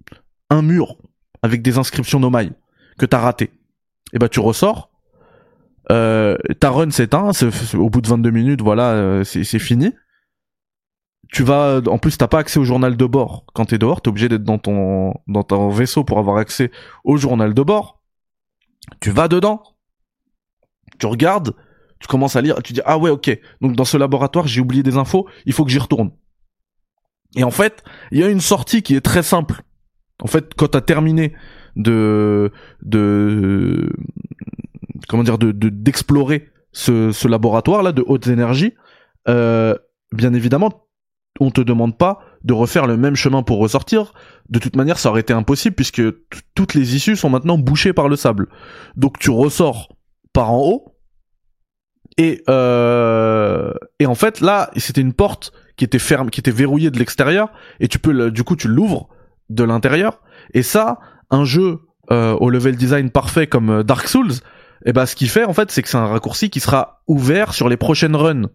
un mur avec des inscriptions nomailles que t'as raté. Et bah tu ressors, euh, ta run s'éteint, au bout de 22 minutes, voilà, euh, c'est fini. Tu vas, en plus t'as pas accès au journal de bord. Quand t'es dehors, t'es obligé d'être dans ton dans ton vaisseau pour avoir accès au journal de bord. Tu vas dedans, tu regardes, tu commences à lire, tu dis ah ouais ok, donc dans ce laboratoire j'ai oublié des infos, il faut que j'y retourne. Et en fait, il y a une sortie qui est très simple. En fait, quand t'as terminé de de comment dire de d'explorer ce, ce laboratoire là de hautes énergies, euh, bien évidemment, on te demande pas de refaire le même chemin pour ressortir. De toute manière, ça aurait été impossible puisque toutes les issues sont maintenant bouchées par le sable. Donc tu ressors par en haut et euh, et en fait là, c'était une porte qui était ferme, qui était verrouillée de l'extérieur, et tu peux du coup tu l'ouvres de l'intérieur. Et ça, un jeu euh, au level design parfait comme euh, Dark Souls, eh ben ce qu'il fait en fait, c'est que c'est un raccourci qui sera ouvert sur les prochaines runs.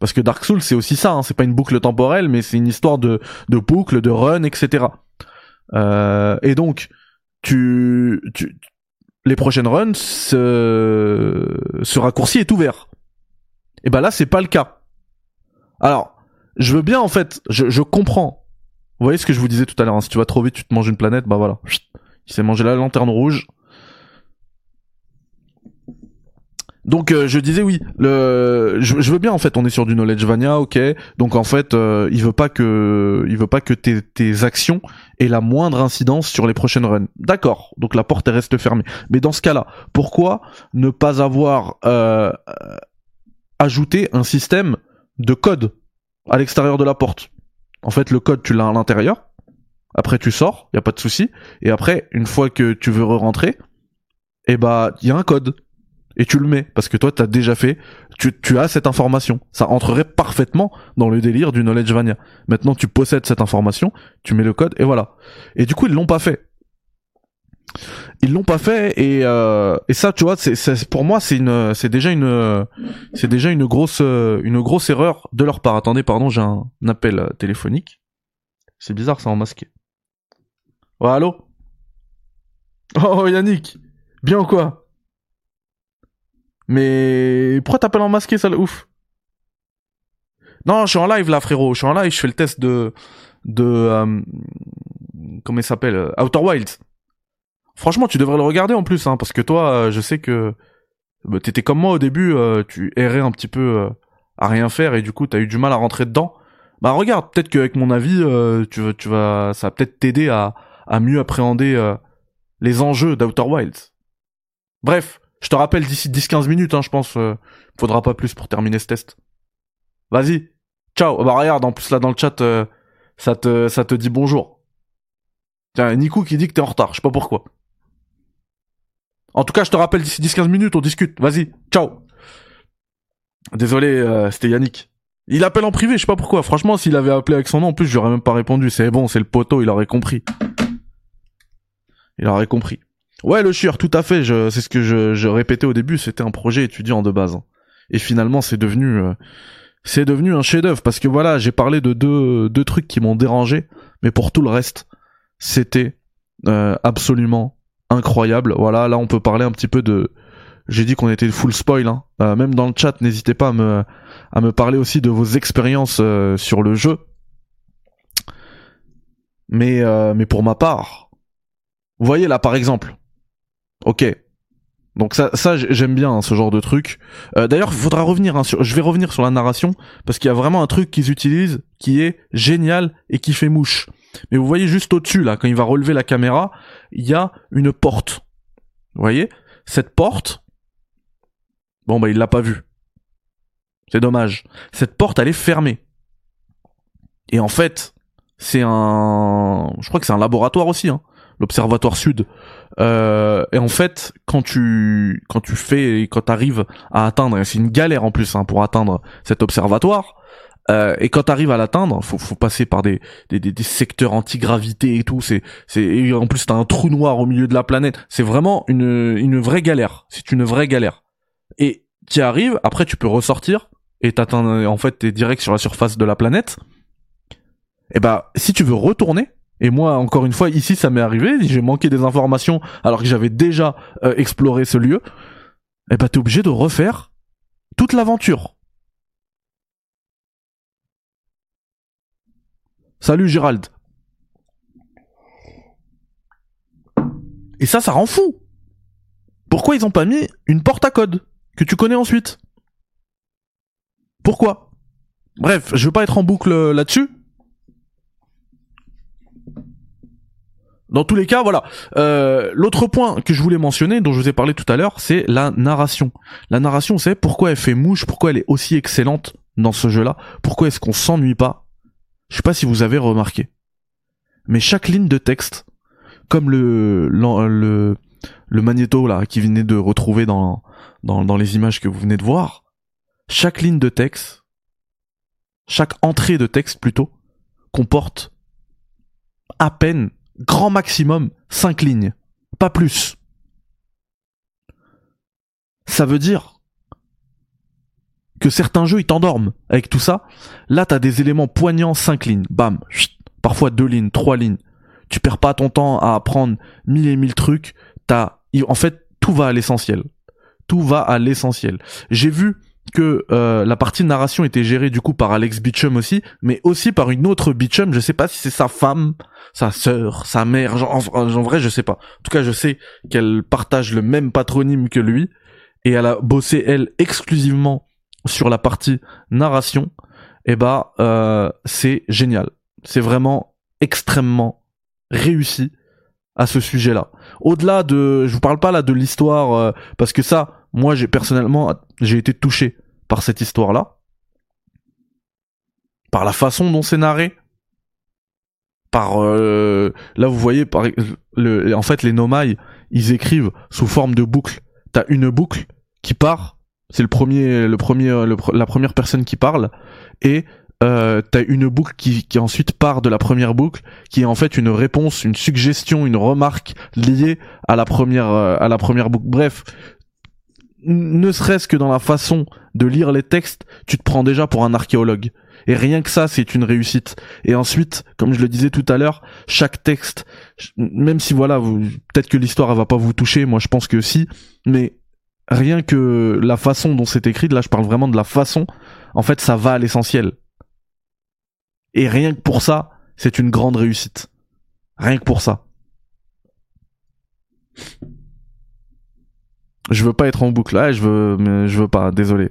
Parce que Dark Souls c'est aussi ça, hein, c'est pas une boucle temporelle, mais c'est une histoire de de boucle, de run, etc. Euh, et donc tu, tu les prochaines runs, ce, ce raccourci est ouvert. Et ben là, c'est pas le cas. Alors, je veux bien en fait, je, je comprends. Vous voyez ce que je vous disais tout à l'heure, hein, si tu vas trop vite, tu te manges une planète, bah voilà, Il s'est mangé la lanterne rouge. Donc euh, je disais oui, le je, veux bien en fait, on est sur du knowledge vania, OK. Donc en fait, euh, il veut pas que il veut pas que tes, tes actions aient la moindre incidence sur les prochaines runs. D'accord. Donc la porte reste fermée. Mais dans ce cas-là, pourquoi ne pas avoir euh, ajouté un système de code à l'extérieur de la porte? En fait, le code tu l'as à l'intérieur. Après tu sors, y a pas de souci et après une fois que tu veux re-rentrer, eh bah, il y a un code et tu le mets parce que toi t'as déjà fait tu, tu as cette information. Ça entrerait parfaitement dans le délire du knowledge vania. Maintenant tu possèdes cette information tu mets le code et voilà. Et du coup ils l'ont pas fait. Ils l'ont pas fait et euh, et ça tu vois c'est pour moi c'est une c'est déjà une c'est déjà une grosse une grosse erreur de leur part. Attendez pardon j'ai un, appel téléphonique. C'est bizarre ça en masqué. Oh, allô? Oh Yannick! Bien ou quoi? Mais pourquoi t'appelles en masqué, ça le ouf? Non, je suis en live là, frérot. Je suis en live, je fais le test de de euh, comment il s'appelle euh, Outer Wilds. Franchement, tu devrais le regarder en plus, hein, parce que toi, euh, je sais que bah, t'étais comme moi au début, tu errais un petit peu à rien faire et du coup, t'as eu du mal à rentrer dedans. Bah regarde, peut-être qu'avec mon avis, tu, tu vas, ça va peut-être t'aider à, à mieux appréhender les enjeux d'Outer Wilds. Bref, je te rappelle d'ici 10-15 minutes, hein, je pense. Euh, faudra pas plus pour terminer ce test. Vas-y. Ciao. Bah regarde, en plus là dans le chat, euh, ça te ça te dit bonjour. Tiens, Nico qui dit que t'es en retard, je sais pas pourquoi. En tout cas, je te rappelle d'ici 10-15 minutes, on discute. Vas-y, ciao. Désolé, euh, c'était Yannick. Il appelle en privé, je sais pas pourquoi. Franchement, s'il avait appelé avec son nom, en plus, j'aurais même pas répondu. C'est bon, c'est le poteau, il aurait compris. Il aurait compris. Ouais, le chieur, tout à fait. C'est ce que je, je répétais au début. C'était un projet étudiant de base. Et finalement, c'est devenu, euh, c'est devenu un chef-d'œuvre parce que voilà, j'ai parlé de deux, deux trucs qui m'ont dérangé, mais pour tout le reste, c'était euh, absolument incroyable. Voilà, là, on peut parler un petit peu de. J'ai dit qu'on était full spoil. Hein. Euh, même dans le chat, n'hésitez pas à me, à me parler aussi de vos expériences sur le jeu. Mais, mais pour ma part, vous voyez là, par exemple, Ok. Donc ça, ça j'aime bien hein, ce genre de truc. Euh, D'ailleurs, faudra revenir. Hein, sur, je vais revenir sur la narration parce qu'il y a vraiment un truc qu'ils utilisent qui est génial et qui fait mouche. Mais vous voyez juste au-dessus là, quand il va relever la caméra, il y a une porte. Vous voyez? Cette porte. Bon bah il l'a pas vue. C'est dommage. Cette porte, elle est fermée. Et en fait, c'est un, je crois que c'est un laboratoire aussi, hein, l'observatoire sud. Euh, et en fait, quand tu quand tu fais quand t'arrives à atteindre, c'est une galère en plus hein, pour atteindre cet observatoire. Euh, et quand t'arrives à l'atteindre, faut, faut passer par des, des, des, secteurs anti-gravité et tout. C'est, c'est, en plus t'as un trou noir au milieu de la planète. C'est vraiment une, une vraie galère. C'est une vraie galère. Et tu arrives, après tu peux ressortir et t'atteins, en fait, t'es direct sur la surface de la planète. Et bah, si tu veux retourner, et moi, encore une fois, ici, ça m'est arrivé. J'ai manqué des informations alors que j'avais déjà euh, exploré ce lieu. Et eh bah, t'es obligé de refaire toute l'aventure. Salut Gérald. Et ça, ça rend fou. Pourquoi ils ont pas mis une porte à code que tu connais ensuite? Pourquoi? Bref, je veux pas être en boucle euh, là-dessus. Dans tous les cas, voilà. Euh, L'autre point que je voulais mentionner, dont je vous ai parlé tout à l'heure, c'est la narration. La narration, c'est pourquoi elle fait mouche, pourquoi elle est aussi excellente dans ce jeu-là, pourquoi est-ce qu'on s'ennuie pas. Je sais pas si vous avez remarqué, mais chaque ligne de texte, comme le le le magnéto là qui venait de retrouver dans dans dans les images que vous venez de voir, chaque ligne de texte, chaque entrée de texte plutôt, comporte à peine grand maximum 5 lignes, pas plus. Ça veut dire que certains jeux ils t'endorment avec tout ça. Là t'as des éléments poignants 5 lignes, bam, parfois 2 lignes, 3 lignes. Tu perds pas ton temps à apprendre mille et mille trucs. T'as, en fait, tout va à l'essentiel. Tout va à l'essentiel. J'ai vu que euh, la partie narration était gérée du coup par Alex Beecham aussi, mais aussi par une autre Beecham. Je sais pas si c'est sa femme, sa sœur, sa mère. Genre, en, vrai, je sais pas. En tout cas, je sais qu'elle partage le même patronyme que lui et elle a bossé elle exclusivement sur la partie narration. Et bah, euh, c'est génial. C'est vraiment extrêmement réussi à ce sujet-là. Au-delà de, je vous parle pas là de l'histoire euh, parce que ça, moi, j'ai personnellement, j'ai été touché par cette histoire-là, par la façon dont c'est narré, par euh, là vous voyez par le, en fait les nomai ils écrivent sous forme de boucle. T'as une boucle qui part, c'est le premier, le premier, la première personne qui parle, et euh, t'as une boucle qui, qui ensuite part de la première boucle, qui est en fait une réponse, une suggestion, une remarque liée à la première, euh, à la première boucle. Bref, ne serait-ce que dans la façon de lire les textes, tu te prends déjà pour un archéologue. Et rien que ça, c'est une réussite. Et ensuite, comme je le disais tout à l'heure, chaque texte, même si voilà, peut-être que l'histoire va pas vous toucher, moi je pense que si, mais rien que la façon dont c'est écrit, là je parle vraiment de la façon, en fait ça va à l'essentiel. Et rien que pour ça, c'est une grande réussite. Rien que pour ça. Je veux pas être en boucle. là, je veux, je veux pas. Désolé.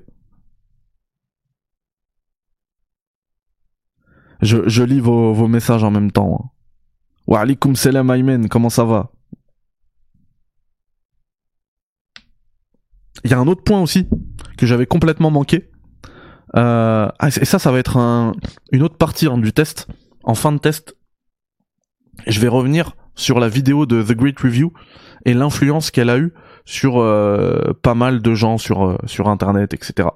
Je, lis vos, messages en même temps. Hein. Wa alaikum salam Aymen, comment ça va? Il y a un autre point aussi que j'avais complètement manqué. Euh, ah, et ça, ça va être un, une autre partie hein, du test. En fin de test, je vais revenir sur la vidéo de The Great Review et l'influence qu'elle a eue sur euh, pas mal de gens sur euh, sur internet, etc.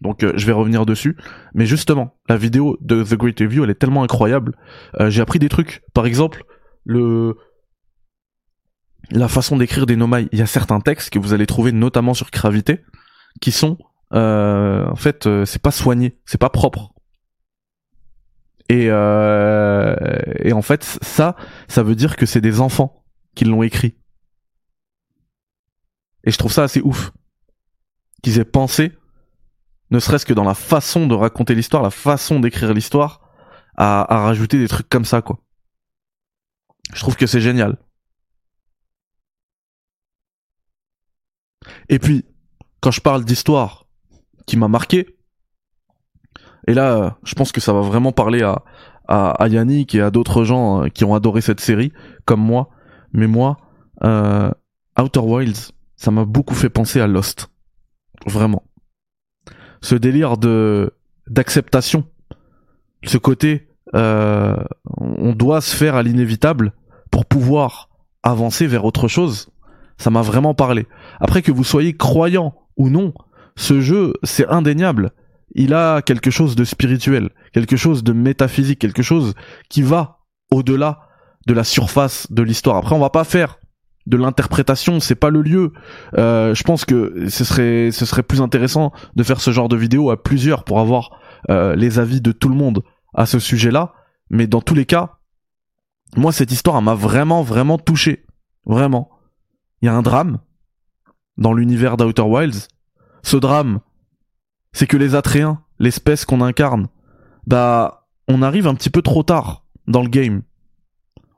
Donc je vais revenir dessus. Mais justement, la vidéo de The Great Review, elle est tellement incroyable. J'ai appris des trucs. Par exemple, le la façon d'écrire des nomai. Il y a certains textes que vous allez trouver notamment sur Gravité qui sont euh, en fait euh, c'est pas soigné, c'est pas propre. Et, euh, et en fait ça, ça veut dire que c'est des enfants qui l'ont écrit. Et je trouve ça assez ouf qu'ils aient pensé, ne serait-ce que dans la façon de raconter l'histoire, la façon d'écrire l'histoire, à, rajouter des trucs comme ça quoi. Je trouve que c'est génial. Et puis, quand je parle d'histoire qui m'a marqué, et là, je pense que ça va vraiment parler à, à, Yannick et à d'autres gens euh, qui ont adoré cette série, comme moi. Mais moi, euh, Outer Wilds, ça m'a beaucoup fait penser à Lost. Vraiment. Ce délire de d'acceptation, ce côté, euh, on doit se faire à l'inévitable pour pouvoir avancer vers autre chose ça m'a vraiment parlé. Après que vous soyez croyant ou non, ce jeu, c'est indéniable. Il a quelque chose de spirituel, quelque chose de métaphysique, quelque chose qui va au-delà de la surface de l'histoire. Après, on va pas faire de l'interprétation, c'est pas le lieu. Euh, je pense que ce serait, ce serait plus intéressant de faire ce genre de vidéo à plusieurs pour avoir euh, les avis de tout le monde à ce sujet-là. Mais dans tous les cas, moi, cette histoire m'a vraiment, vraiment touché. Vraiment il y a un drame dans l'univers d'Outer Wilds. Ce drame, c'est que les Atréens, l'espèce qu'on incarne, bah, on arrive un petit peu trop tard dans le game.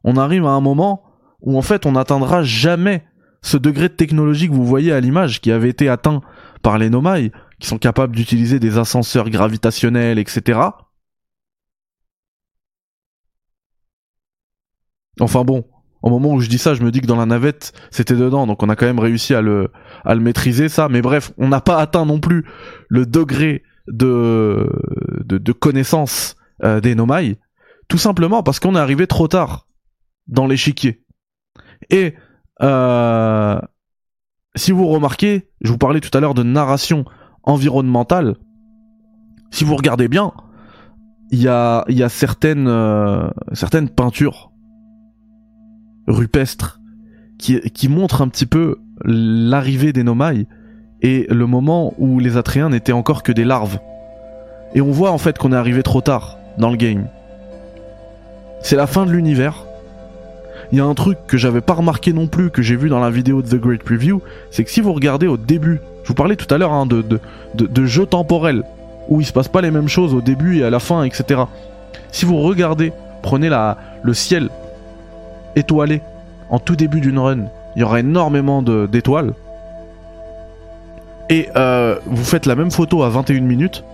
On arrive à un moment où en fait on n'atteindra jamais ce degré de technologie que vous voyez à l'image qui avait été atteint par les Nomai, qui sont capables d'utiliser des ascenseurs gravitationnels, etc. Enfin bon, au moment où je dis ça, je me dis que dans la navette, c'était dedans, donc on a quand même réussi à le, à le maîtriser, ça. Mais bref, on n'a pas atteint non plus le degré de, de, de connaissance euh, des Nomai, tout simplement parce qu'on est arrivé trop tard dans l'échiquier. Et euh, si vous remarquez, je vous parlais tout à l'heure de narration environnementale. Si vous regardez bien, il y a, euh, certaines peintures rupestre qui, qui montre un petit peu l'arrivée des Nomai et le moment où les Atréens n'étaient encore que des larves. Et on voit en fait qu'on est arrivé trop tard dans le game. C'est la fin de l'univers. Il y a un truc que j'avais pas remarqué non plus, que j'ai vu dans la vidéo de The Great Preview, c'est que si vous regardez au début, je vous parlais tout à l'heure hein, de, de, de, jeux temporels, où il se passe pas les mêmes choses au début et à la fin, etc. Si vous regardez, prenez le ciel étoilé en tout début d'une run, il y aura énormément d'étoiles. Et euh, vous faites la même photo à 21 minutes,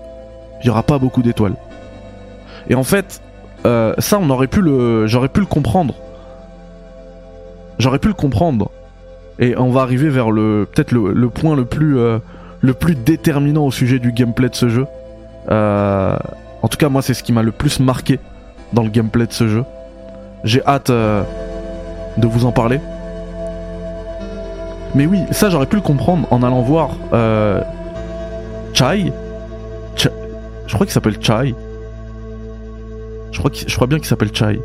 il y aura pas beaucoup d'étoiles. Et en fait, euh, ça, j'aurais pu le comprendre. J'aurais pu le comprendre. Et on va arriver vers le, peut-être le, point le plus, euh, le plus déterminant au sujet du gameplay de ce jeu. en tout cas, moi, c'est ce qui m'a le plus marqué dans le gameplay de ce jeu. J'ai hâte de vous en parler. Mais oui, ça j'aurais pu le comprendre en allant voir euh, Chai. Je crois qu'il s'appelle Chai. Je crois, je crois bien qu'il s'appelle Chai.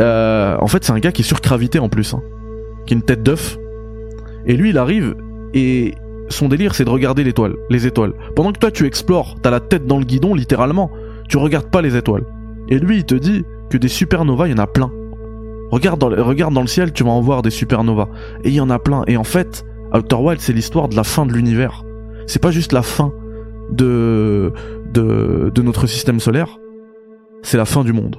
Euh, en fait, c'est un gars qui est surcravité en plus, hein, qui a une tête d'œuf. Et lui, il arrive et son délire, c'est de regarder l'étoile, les étoiles. Pendant que toi, tu explores, t'as la tête dans le guidon, littéralement. Tu regardes pas les étoiles. Et lui, il te dit que des supernovas, il y en a plein. Regarde dans, le, regarde dans le ciel, tu vas en voir des supernovas. Et il y en a plein. Et en fait, Outer Wild, c'est l'histoire de la fin de l'univers. C'est pas juste la fin de, de, de notre système solaire, c'est la fin du monde.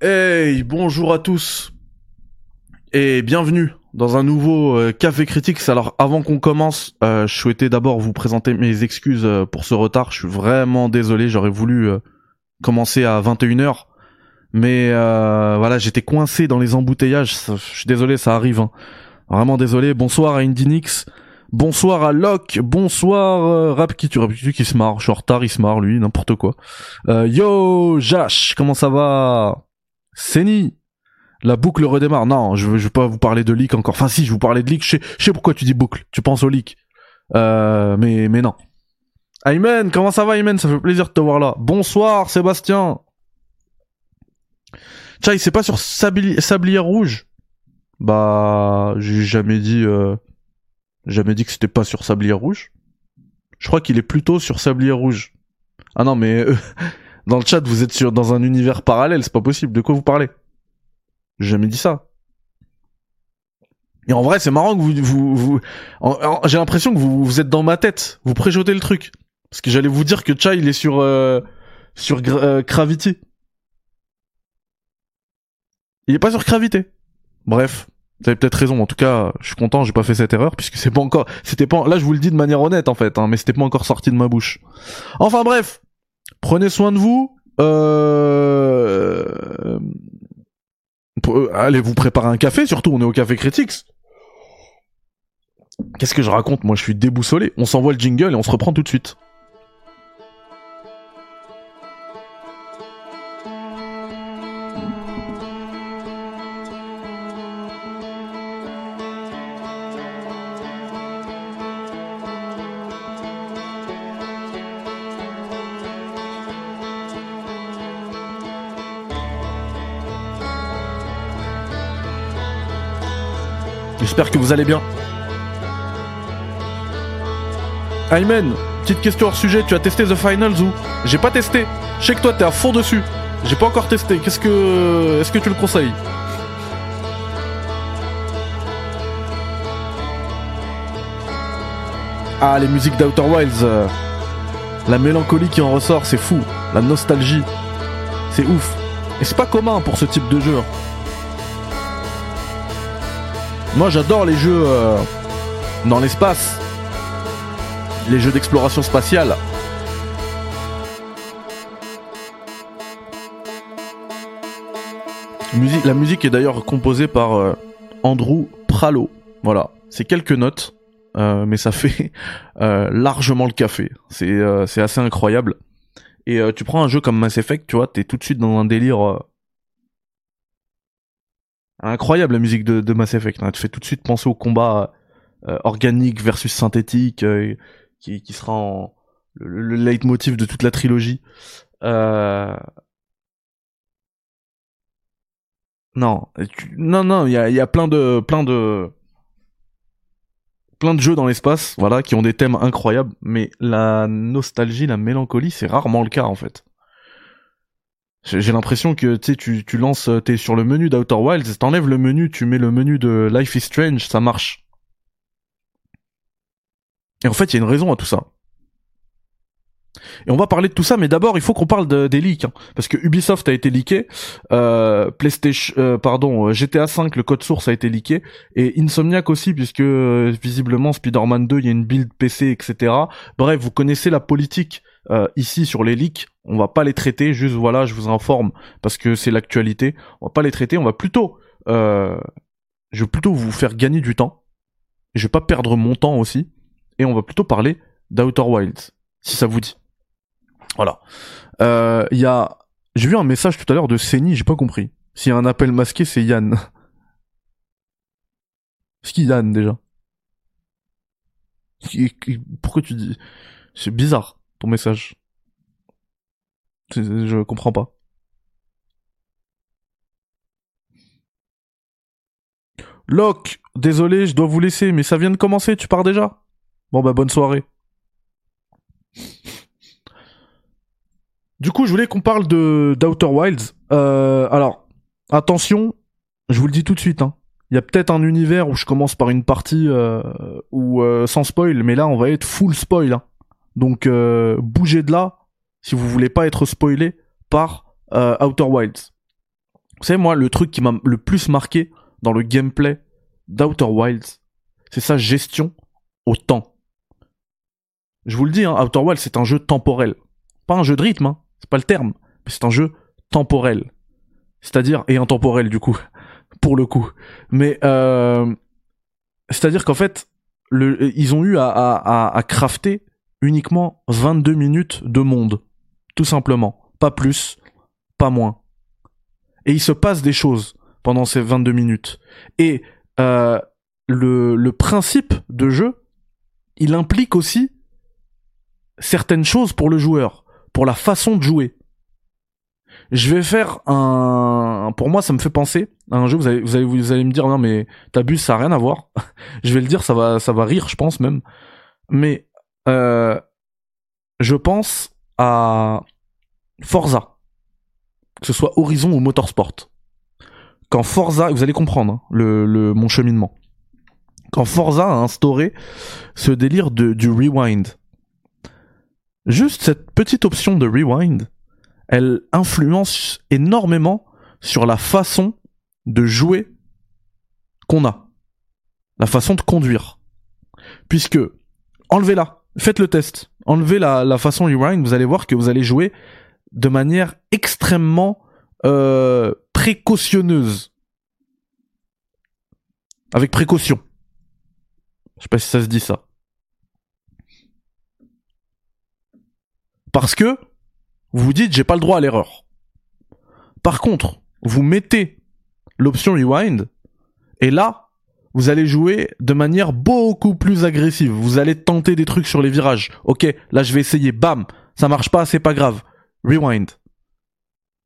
Hey, bonjour à tous et bienvenue dans un nouveau euh, Café Critiques. Alors avant qu'on commence, euh, je souhaitais d'abord vous présenter mes excuses euh, pour ce retard. Je suis vraiment désolé, j'aurais voulu commencer à 21h. Mais voilà, j'étais coincé dans les embouteillages. Je suis désolé, ça arrive. Hein. Vraiment désolé. Bonsoir à Indinix. Bonsoir à Locke, bonsoir Rap qui tu qui se marre, je suis en retard, il se marre lui, n'importe quoi. yo Jash, comment ça va? Seni, la boucle redémarre. Non, je veux, je veux pas vous parler de leak encore. Enfin, si, je vous parlais de leak. Je sais, pourquoi tu dis boucle. Tu penses au leak. Euh, mais, mais non. Aymen, comment ça va, Aymen Ça fait plaisir de te voir là. Bonsoir, Sébastien. Tchai, c'est pas sur Sablière Rouge? Bah, j'ai jamais dit, euh, jamais dit que c'était pas sur Sablière Rouge. Je crois qu'il est plutôt sur Sablière Rouge. Ah non, mais euh, dans le chat, vous êtes sur, dans un univers parallèle, c'est pas possible. De quoi vous parlez? J'ai jamais dit ça. Et en vrai, c'est marrant que vous, j'ai l'impression que vous, vous êtes dans ma tête. Vous préjotez le truc. Parce que j'allais vous dire que Chai, il est sur, euh, sur euh, Gravity. Il est pas sur Gravité. Bref. Vous avez peut-être raison. En tout cas, je suis content, j'ai pas fait cette erreur puisque c'est pas encore, c'était pas, là je vous le dis de manière honnête en fait, hein, mais c'était pas encore sorti de ma bouche. Enfin bref. Prenez soin de vous. Euh... euh allez vous préparer un café, surtout on est au Café Critics. Qu'est-ce que je raconte? Moi je suis déboussolé. On s'envoie le jingle et on se reprend tout de suite. J'espère que vous allez bien. Aymen, petite question hors sujet, tu as testé The Finals ou J'ai pas testé. Je sais que toi t'es à fond dessus. J'ai pas encore testé. Qu'est-ce que. Est-ce que tu le conseilles? Ah, les musiques d'Outer Wilds. Euh, la mélancolie qui en ressort, c'est fou. La nostalgie. C'est ouf. Et c'est pas commun pour ce type de jeu. Moi j'adore les jeux euh, dans l'espace, les jeux d'exploration spatiale. la musique est d'ailleurs composée par euh, Andrew Pralo. Voilà, c'est quelques notes. mais ça fait largement le café. C'est assez incroyable. Et tu prends un jeu comme Mass Effect, tu vois, t'es tout de suite dans un délire incroyable la musique de, Mass Effect. Hein. Tu fais tout de suite penser au combat organique versus synthétique qui, qui sera le, le leitmotiv de toute la trilogie. Euh... Non, non, non, il y a plein de, plein de, plein de jeux dans l'espace, voilà, qui ont des thèmes incroyables, mais la nostalgie, la mélancolie, c'est rarement le cas en fait. J'ai l'impression que tu tu lances, t'es sur le menu d'Outer Wilds, t'enlèves le menu, tu mets le menu de Life is Strange, ça marche. Et en fait, il y a une raison à tout ça. Et on va parler de tout ça, mais d'abord il faut qu'on parle de, des leaks, hein. parce que Ubisoft a été leaké, euh, PlayStation, euh, pardon, euh, GTA 5 le code source a été leaké, et Insomniac aussi, puisque euh, visiblement Spider-Man 2 il y a une build PC, etc. Bref, vous connaissez la politique ici sur les leaks, on va pas les traiter, juste voilà, je vous informe parce que c'est l'actualité, on va pas les traiter, on va plutôt, je vais plutôt vous faire gagner du temps, je vais pas perdre mon temps aussi, et on va plutôt parler d'Outer Wilds, si ça vous dit. Voilà. Euh, y a, j'ai vu un message tout à l'heure de Seni, j'ai pas compris. S'il y a un appel masqué, c'est Yann. C'est qui Yann déjà? Pourquoi tu dis C'est bizarre ton message. Je comprends pas. Locke, désolé, je dois vous laisser, mais ça vient de commencer, tu pars déjà? Bon bah bonne soirée. Du coup, je voulais qu'on parle de d'Outer Wilds. Euh, alors, attention, je vous le dis tout de suite. Hein. Il y a peut-être un univers où je commence par une partie euh, euh, sans spoil, mais là on va être full spoil. Hein. Donc euh, bougez de là si vous voulez pas être spoilé par euh, Outer Wilds. Vous savez moi, le truc qui m'a le plus marqué dans le gameplay d'Outer Wilds, c'est sa gestion au temps. Je vous le dis, hein, Outer Wilds c'est un jeu temporel, pas un jeu de rythme. Hein c'est pas le terme, mais c'est un jeu temporel. C'est-à-dire, et intemporel du coup, pour le coup. Mais, euh, c'est-à-dire qu'en fait, ils ont eu à crafter uniquement 22 minutes de monde. Tout simplement. Pas plus, pas moins. Et il se passe des choses pendant ces 22 minutes. Et euh, le, le principe de jeu, il implique aussi certaines choses pour le joueur pour la façon de jouer. Je vais faire un, pour moi, ça me fait penser à un jeu. Vous allez, vous allez, vous allez me dire non mais t'abuses, ça a rien à voir. je vais le dire, ça va, ça va rire, je pense même. Mais euh, je pense à Forza, que ce soit Horizon ou Motorsport. Quand Forza, vous allez comprendre hein, le, mon cheminement. Quand Forza a instauré ce délire de, du rewind, Juste cette petite option de rewind, elle influence énormément sur la façon de jouer qu'on a. La façon de conduire. Puisque, enlevez-la, faites le test, enlevez la, la façon rewind, vous allez voir que vous allez jouer de manière extrêmement euh, précautionneuse. Avec précaution. Je sais pas si ça se dit ça. Parce que vous dites j'ai pas le droit à l'erreur. Par contre, vous mettez l'option rewind et là, vous allez jouer de manière beaucoup plus agressive. Vous allez tenter des trucs sur les virages. Ok, là je vais essayer. Bam, ça marche pas, c'est pas grave. Rewind.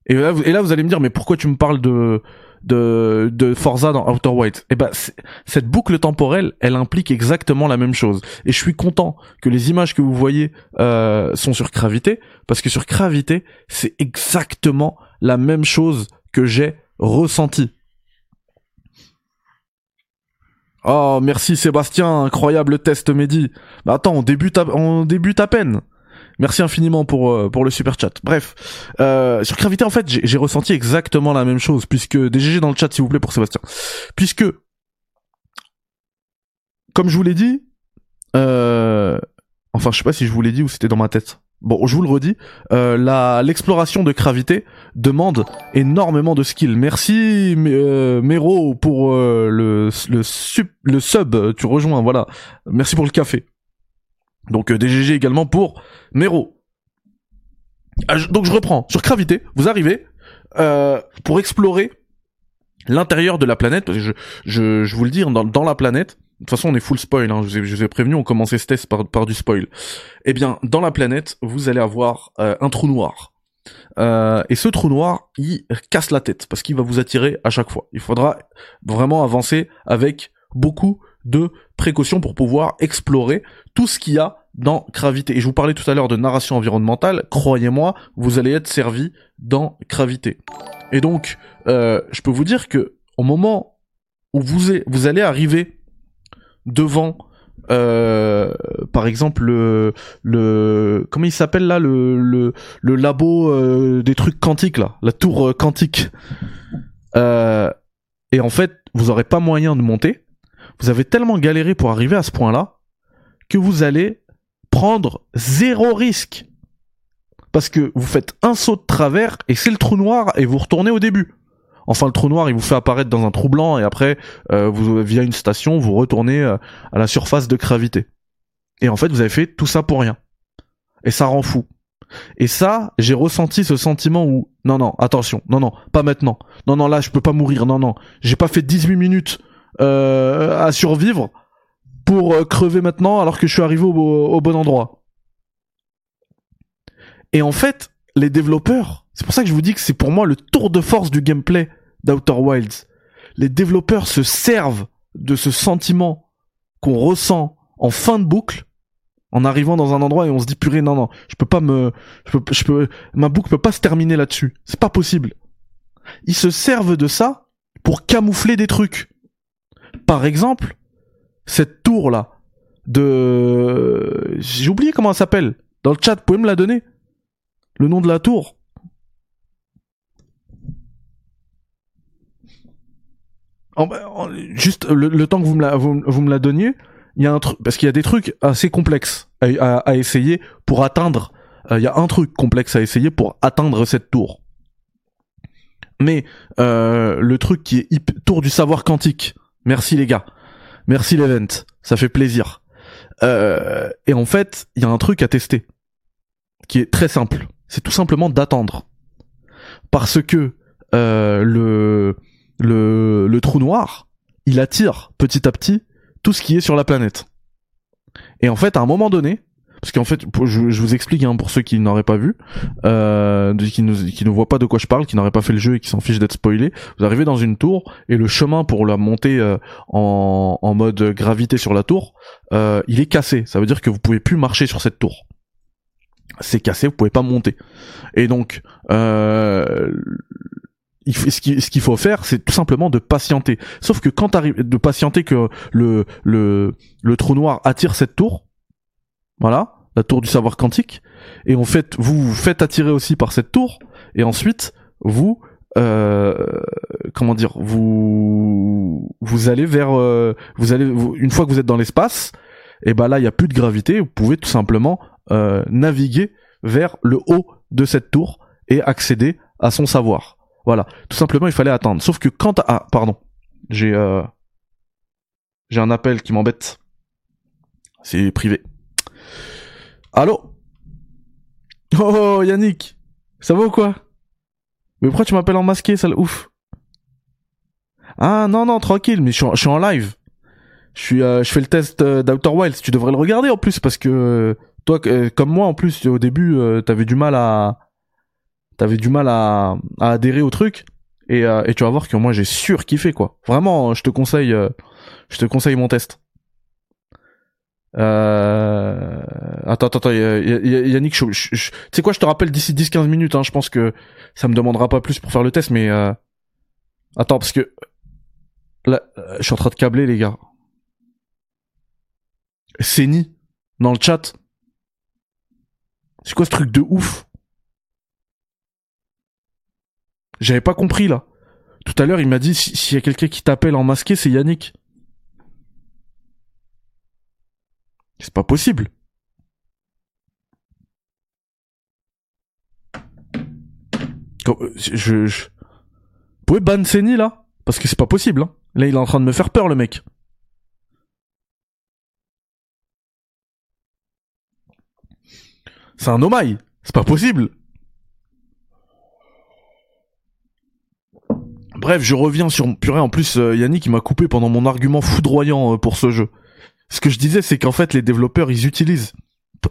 Et là, vous allez me dire, mais pourquoi tu me parles de de, Forza dans Outer. Et eh ben cette boucle temporelle, elle implique exactement la même chose. Et je suis content que les images que vous voyez euh, sont sur Gravité, parce que sur Gravité, c'est exactement la même chose que j'ai ressenti. Oh, merci Sébastien, incroyable test Mehdi. Bah attends, on débute on débute à peine. Merci infiniment pour euh, pour le super chat. Bref, euh, sur Gravité en fait, j'ai ressenti exactement la même chose puisque DGG dans le chat s'il vous plaît pour Sébastien. Puisque comme je vous l'ai dit, euh, enfin je sais pas si je vous l'ai dit ou c'était dans ma tête. Bon, je vous le redis, euh, l'exploration de gravité demande énormément de skill. Merci euh, Mero pour euh, le le, sub, tu rejoins, voilà. Merci pour le café. Donc euh, DGG également pour Mero. Ah, donc je reprends sur gravité. Vous arrivez pour explorer l'intérieur de la planète. Je, je, je vous le dis dans, dans la planète. De toute façon, on est full spoil. Hein, je, vous ai, prévenu, on commençait ce test par, du spoil. Eh bien, dans la planète, vous allez avoir euh, un trou noir. Euh, et ce trou noir, il casse la tête parce qu'il va vous attirer à chaque fois. Il faudra vraiment avancer avec beaucoup de précautions pour pouvoir explorer tout ce qu'il y a dans Gravité. Et je vous parlais tout à l'heure de narration environnementale, croyez-moi, vous allez être servi dans Gravité. Et donc, euh, je peux vous dire que au moment où vous, vous allez arriver devant, euh, par exemple, le, le comment il s'appelle là, le, le, le labo euh, des trucs quantiques là, la tour euh, quantique. Euh, et en fait, vous aurez pas moyen de monter. Vous avez tellement galéré pour arriver à ce point-là que vous allez prendre zéro risque. Parce que vous faites un saut de travers et c'est le trou noir et vous retournez au début. Enfin, le trou noir, il vous fait apparaître dans un trou blanc et après, euh, vous via une station, vous retournez euh, à la surface de gravité. Et en fait, vous avez fait tout ça pour rien. Et ça rend fou. Et ça, j'ai ressenti ce sentiment où non non, attention, non non, pas maintenant. Non non, là je peux pas mourir. Non non, j'ai pas fait 18 minutes euh, à survivre pour euh, crever maintenant alors que je suis arrivé au, au bon endroit. Et en fait, les développeurs, c'est pour ça que je vous dis que c'est pour moi le tour de force du gameplay d'Outer Wilds. Les développeurs se servent de ce sentiment qu'on ressent en fin de boucle en arrivant dans un endroit et on se dit purée non non je peux pas me je peux, je ma boucle peut pas se terminer là-dessus. C'est pas possible. Ils se servent de ça pour camoufler des trucs. Par exemple cette tour là de j'ai oublié comment elle s'appelle. Dans le chat vous pouvez me la donner. Le nom de la tour en, juste le, le, temps que vous me la vous, vous me la donniez il y a un truc parce qu'il y a des trucs assez complexes à, à, à essayer pour atteindre euh, il y a un truc complexe à essayer pour atteindre cette tour. Mais euh, le truc qui est tour du savoir quantique. Merci les gars. Merci l'event. Ça fait plaisir. Euh, et en fait il y a un truc à tester qui est très simple. C'est tout simplement d'attendre. Parce que euh, le le trou noir il attire petit à petit tout ce qui est sur la planète. Et en fait, à un moment donné, parce qu'en fait, je, je, vous explique hein, pour ceux qui n'auraient pas vu, euh, qui, ne, qui ne voient pas de quoi je parle, qui n'auraient pas fait le jeu et qui s'en fichent d'être spoilés, vous arrivez dans une tour et le chemin pour la monter euh, en, en mode gravité sur la tour, euh, il est cassé. Ça veut dire que vous pouvez plus marcher sur cette tour. C'est cassé, vous pouvez pas monter. Et donc, ce qu'il faut faire, c'est tout simplement de patienter. Sauf que quand t'arrives de patienter que le le le trou noir attire cette tour, voilà, la tour du savoir quantique, et fait vous vous faites attirer aussi par cette tour, et ensuite vous euh, comment dire, vous vous allez vers euh, vous allez une fois que vous êtes dans l'espace, et ben là il y a plus de gravité, vous pouvez tout simplement euh, naviguer vers le haut de cette tour et accéder à son savoir. Voilà, tout simplement il fallait attendre. Sauf que quand ah pardon, j'ai euh... j'ai un appel qui m'embête. C'est privé. Allô? Oh Yannick, ça va ou quoi? Mais pourquoi tu m'appelles en masqué, sale ouf? Ah non non tranquille, mais je suis en, live. Je suis euh, je fais le test euh, d'Outer Wilds. Tu devrais le regarder en plus parce que toi euh, comme moi en plus au début euh, t'avais du mal à t'avais du mal à, adhérer au truc et, euh, et tu vas voir que moi j'ai sûr kiffé quoi. Vraiment, je te conseille, euh, je te conseille mon test. Euh... Attends, attends, attends, Yannick, je, tu sais quoi, je te rappelle d'ici 10-15 minutes, hein, je pense que ça me demandera pas plus pour faire le test, mais euh... attends, parce que là, je suis en train de câbler les gars. C'est ni dans le chat. C'est quoi ce truc de ouf? J'avais pas compris là. Tout à l'heure, il m'a dit s'il y a quelqu'un qui t'appelle en masqué, c'est Yannick. C'est pas possible. Euh, je. Vous pouvez ban Seni là? Parce que c'est pas possible. Hein. Là, il est en train de me faire peur, le mec. C'est un omaï. C'est pas possible. Bref, je reviens sur purée. En plus, euh, Yannick, il m'a coupé pendant mon argument foudroyant euh, pour ce jeu. Ce que je disais, c'est qu'en fait, les développeurs, ils utilisent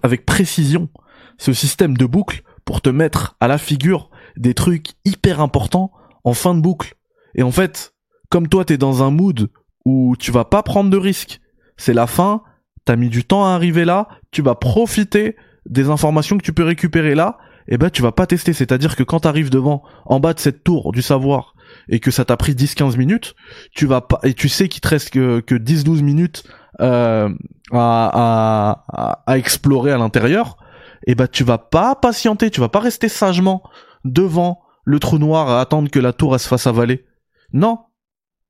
avec précision ce système de boucle pour te mettre à la figure des trucs hyper importants en fin de boucle. Et en fait, comme toi, t'es dans un mood où tu vas pas prendre de risques, c'est la fin, t'as mis du temps à arriver là, tu vas profiter des informations que tu peux récupérer là, et ben tu vas pas tester. C'est-à-dire que quand t'arrives devant, en bas de cette tour du savoir, et que ça t'a pris 10-15 minutes, tu vas pas, et tu sais qu'il te reste que, que 10-12 minutes euh, à, à, explorer à l'intérieur, et eh ben tu vas pas patienter, tu vas pas rester sagement devant le trou noir à attendre que la tour se fasse avaler. Non,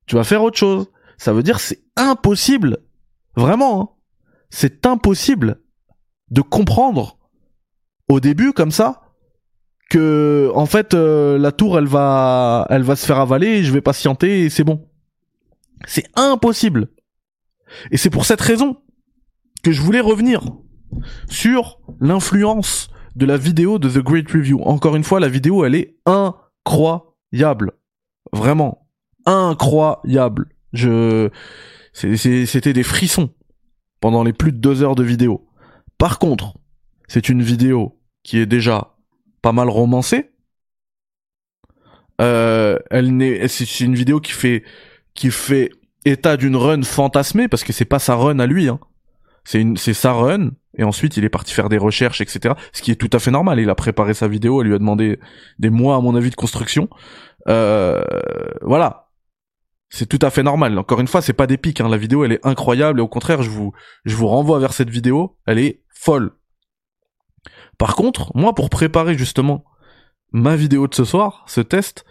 tu vas faire autre chose. Ça veut dire c'est impossible, vraiment, hein. c'est impossible de comprendre au début comme ça que en fait euh, la tour elle va elle va se faire avaler je vais patienter et c'est bon. C'est impossible. Et c'est pour cette raison que je voulais revenir sur l'influence de la vidéo de The Great Review. Encore une fois, la vidéo elle est incroyable. Vraiment incroyable. Je c'était des frissons pendant les plus de deux heures de vidéo. Par contre, c'est une vidéo qui est déjà pas mal romancée. Euh, elle n'est, c'est une vidéo qui fait, qui fait état d'une run fantasmée parce que c'est pas sa run à lui. Hein. C'est une, c'est sa run et ensuite il est parti faire des recherches, etc. Ce qui est tout à fait normal. Il a préparé sa vidéo, elle lui a demandé des mois à mon avis de construction. Euh, voilà, c'est tout à fait normal. Encore une fois, c'est pas des. Hein. La vidéo, elle est incroyable et au contraire, je vous, je vous renvoie vers cette vidéo. Elle est folle. Par contre, moi, pour préparer justement ma vidéo de ce soir, ce test,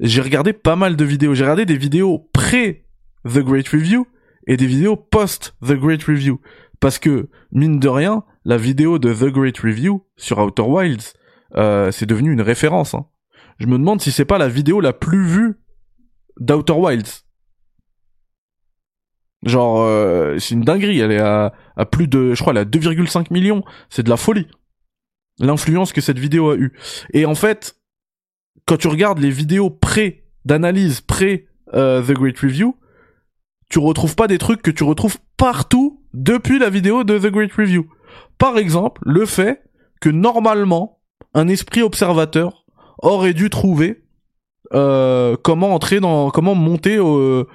j'ai regardé pas mal de vidéos. J'ai regardé des vidéos pré The Great Review et des vidéos post The Great Review. Parce que, mine de rien, la vidéo de The Great Review sur Outer Wilds, euh, c'est devenu une référence. Hein. Je me demande si c'est pas la vidéo la plus vue d'Outer Wilds. Genre, euh, c'est une dinguerie. Elle est à, plus de, je crois, elle est à 2,5 millions. C'est de la folie. L'influence que cette vidéo a eue. Et en fait, quand tu regardes les vidéos pré d'analyse, pré euh, The Great Review, tu retrouves pas des trucs que tu retrouves partout depuis la vidéo de The Great Review. Par exemple, le fait que normalement, un esprit observateur aurait dû trouver euh, comment entrer dans, comment monter au,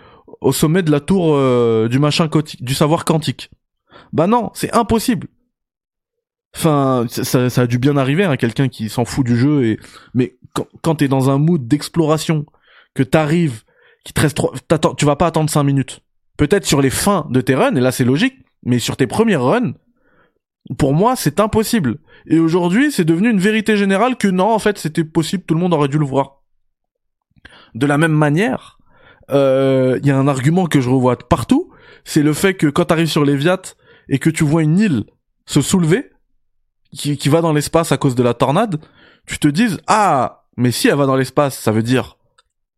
sommet de la tour euh, du machin du savoir quantique. Bah non, c'est impossible. Enfin, ça, a dû bien arriver à hein, quelqu'un qui s'en fout du jeu et mais quand, quand t'es dans un mood d'exploration, que t'arrives, qui te reste trop, tu vas pas attendre 5 minutes. Peut-être sur les fins de tes runs et là c'est logique, mais sur tes premières runs, pour moi c'est impossible. Et aujourd'hui c'est devenu une vérité générale que non en fait c'était possible, tout le monde aurait dû le voir. De la même manière, il euh, y a un argument que je revois partout, c'est le fait que quand tu arrives sur Léviat et que tu vois une île se soulever, qui, qui va dans l'espace à cause de la tornade, tu te dises ah mais si elle va dans l'espace, ça veut dire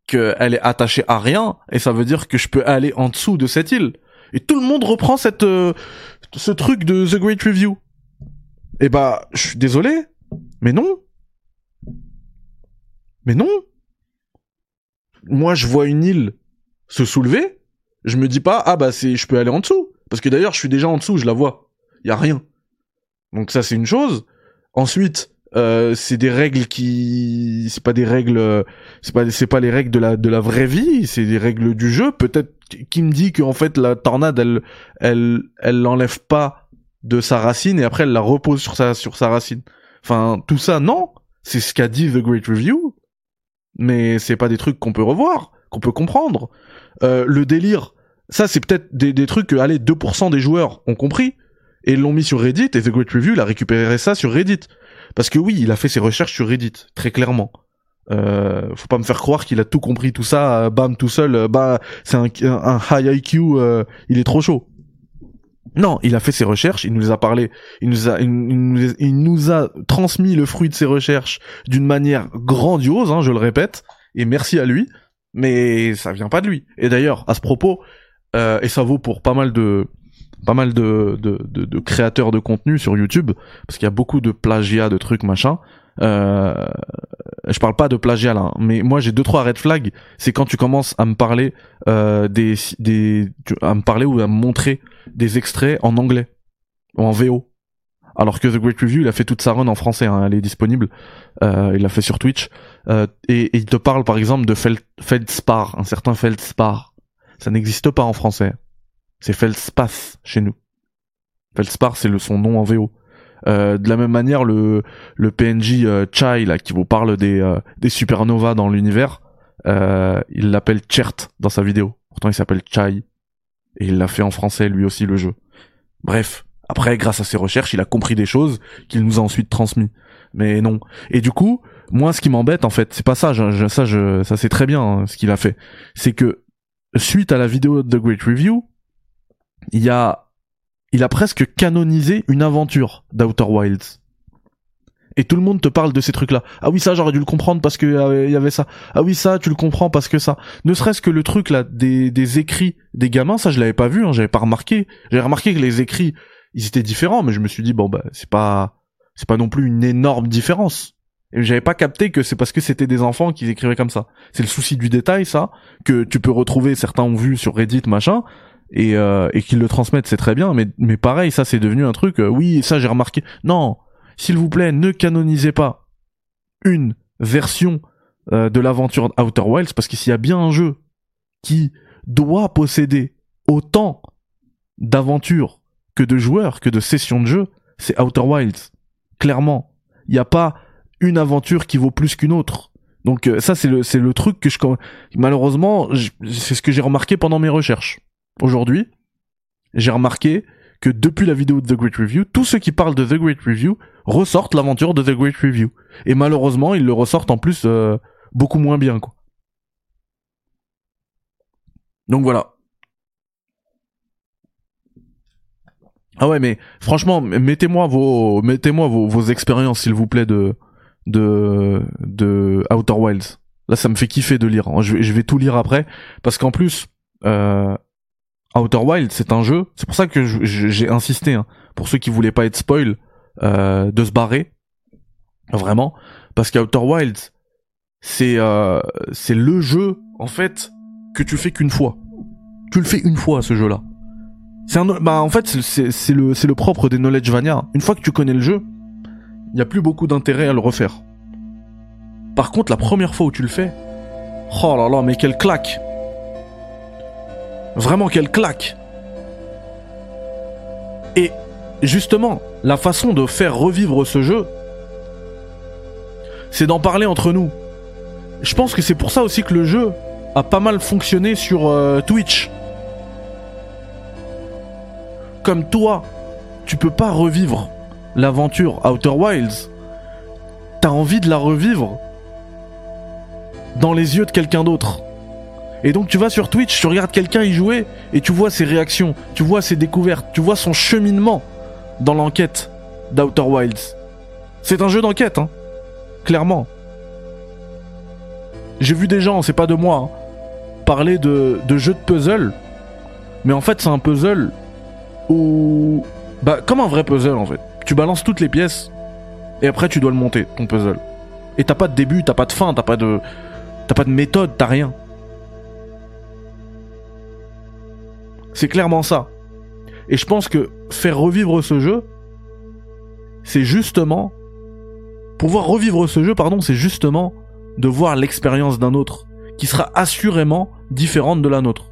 qu'elle est attachée à rien et ça veut dire que je peux aller en dessous de cette île. Et tout le monde reprend cette euh, ce truc de The Great Review. Et eh bah, je suis désolé, mais non. Mais non. Moi, je vois une île se soulever, je me dis pas ah bah c'est je peux aller en dessous parce que d'ailleurs je suis déjà en dessous, je la vois. Y a rien. Donc ça c'est une chose. Ensuite, euh, c'est des règles qui c'est pas des règles c'est pas c'est pas les règles de la de la vraie vie, c'est des règles du jeu. Peut-être qui me dit qu'en fait la tornade elle elle elle l'enlève pas de sa racine et après elle la repose sur sa sur sa racine. Enfin tout ça non, c'est ce qu'a dit The Great Review. Mais c'est pas des trucs qu'on peut revoir, qu'on peut comprendre. Euh, le délire, ça c'est peut-être des, des, trucs que allez 2% des joueurs ont compris et l'ont mis sur Reddit et The Great Review il a récupéré ça sur Reddit parce que oui il a fait ses recherches sur Reddit très clairement euh, faut pas me faire croire qu'il a tout compris tout ça euh, bam tout seul euh, bah c'est un, un, high IQ il est trop chaud Non, il a fait ses recherches, il nous a parlé, il nous a, il nous, il nous a transmis le fruit de ses recherches d'une manière grandiose, hein, je le répète, et merci à lui. Mais ça vient pas de lui. Et d'ailleurs, à ce propos, euh, et ça vaut pour pas mal de, pas mal de, de, de, de créateurs de contenu sur YouTube, parce qu'il y a beaucoup de plagiat, de trucs machin. Euh, je parle pas de plagiat là, hein, mais moi j'ai deux trois red flags. C'est quand tu commences à me parler euh, des des à me parler ou à me montrer des extraits en anglais ou en VO. Alors que The Great Review, il a fait toute sa run en français, hein, elle est disponible. Euh, il l'a fait sur Twitch. Euh, et, et, il te parle par exemple de Fel Feldspar, un certain Feldspar. Ça n'existe pas en français. C'est Feldspath chez nous. Feldspar, c'est son nom en VO. Euh, de la même manière, le, le PNJ euh, Chai, là, qui vous parle des, euh, des supernovas dans l'univers, euh, il l'appelle Chert dans sa vidéo. Pourtant, il s'appelle Chai. Et il l'a fait en français, lui aussi, le jeu. Bref. Après, grâce à ses recherches, il a compris des choses qu'il nous a ensuite transmis. Mais non. Et du coup, moi, ce qui m'embête, en fait, c'est pas ça. Ça, je, ça c'est très bien hein, ce qu'il a fait. C'est que suite à la vidéo de The Great Review, il y a il a presque canonisé une aventure d'Outer Wilds. Et tout le monde te parle de ces trucs-là. Ah oui, ça, j'aurais dû le comprendre parce que euh, y avait ça. Ah oui, ça, tu le comprends parce que ça. Ne serait-ce que le truc là des, écrits des gamins, ça, je l'avais pas vu, hein, j'avais pas remarqué. J'avais remarqué que les écrits, ils étaient différents, mais je me suis dit bon bah c'est pas c'est pas non plus une énorme différence. Et j'avais pas capté que c'est parce que c'était des enfants qui écrivaient comme ça. C'est le souci du détail, ça, que tu peux retrouver. Certains ont vu sur Reddit, machin et, euh, et qu'ils le transmettent, c'est très bien, mais, mais pareil, ça c'est devenu un truc, euh, oui, ça j'ai remarqué. Non, s'il vous plaît, ne canonisez pas une version euh, de l'aventure Outer Wilds, parce que s'il y a bien un jeu qui doit posséder autant d'aventures que de joueurs, que de sessions de jeu, c'est Outer Wilds. Clairement. Il n'y a pas une aventure qui vaut plus qu'une autre. Donc ça c'est le c'est le truc que je malheureusement c'est ce que j'ai remarqué pendant mes recherches aujourd'hui, j'ai remarqué que depuis la vidéo de The Great Review, tous ceux qui parlent de The Great Review ressortent l'aventure de The Great Review. Et malheureusement, ils le ressortent en plus euh, beaucoup moins bien, quoi. Donc voilà. Ah ouais, mais franchement, mettez-moi vos, mettez-moi vos, expériences, s'il vous plaît, de, de, de Outer Wilds. Là, ça me fait kiffer de lire. Je vais, je vais tout lire après, parce qu'en plus, euh, Outer Wild, c'est un jeu. C'est pour ça que j'ai insisté, hein, pour ceux qui voulaient pas être spoil, euh, de se barrer, vraiment, parce qu'Outer Wilds, c'est euh, c'est le jeu en fait que tu fais qu'une fois. Tu le fais une fois ce jeu-là. C'est un bah en fait c'est le propre des Knowledge Vania. Une fois que tu connais le jeu, il y a plus beaucoup d'intérêt à le refaire. Par contre, la première fois où tu le fais, oh là là, mais quelle claque Vraiment qu'elle claque. Et justement, la façon de faire revivre ce jeu, c'est d'en parler entre nous. Je pense que c'est pour ça aussi que le jeu a pas mal fonctionné sur euh, Twitch. Comme toi, tu peux pas revivre l'aventure Outer Wilds. T'as envie de la revivre dans les yeux de quelqu'un d'autre. Et donc tu vas sur Twitch, tu regardes quelqu'un y jouer et tu vois ses réactions, tu vois ses découvertes, tu vois son cheminement dans l'enquête d'Outer Wilds. C'est un jeu d'enquête, hein. Clairement. J'ai vu des gens, c'est pas de moi, hein, parler de, de jeux de puzzle. Mais en fait, c'est un puzzle où. Bah, comme un vrai puzzle en fait. Tu balances toutes les pièces et après tu dois le monter, ton puzzle. Et t'as pas de début, t'as pas de fin, t'as pas de. T'as pas de méthode, t'as rien. C'est clairement ça. Et je pense que faire revivre ce jeu, c'est justement... Pouvoir revivre ce jeu, pardon, c'est justement de voir l'expérience d'un autre, qui sera assurément différente de la nôtre.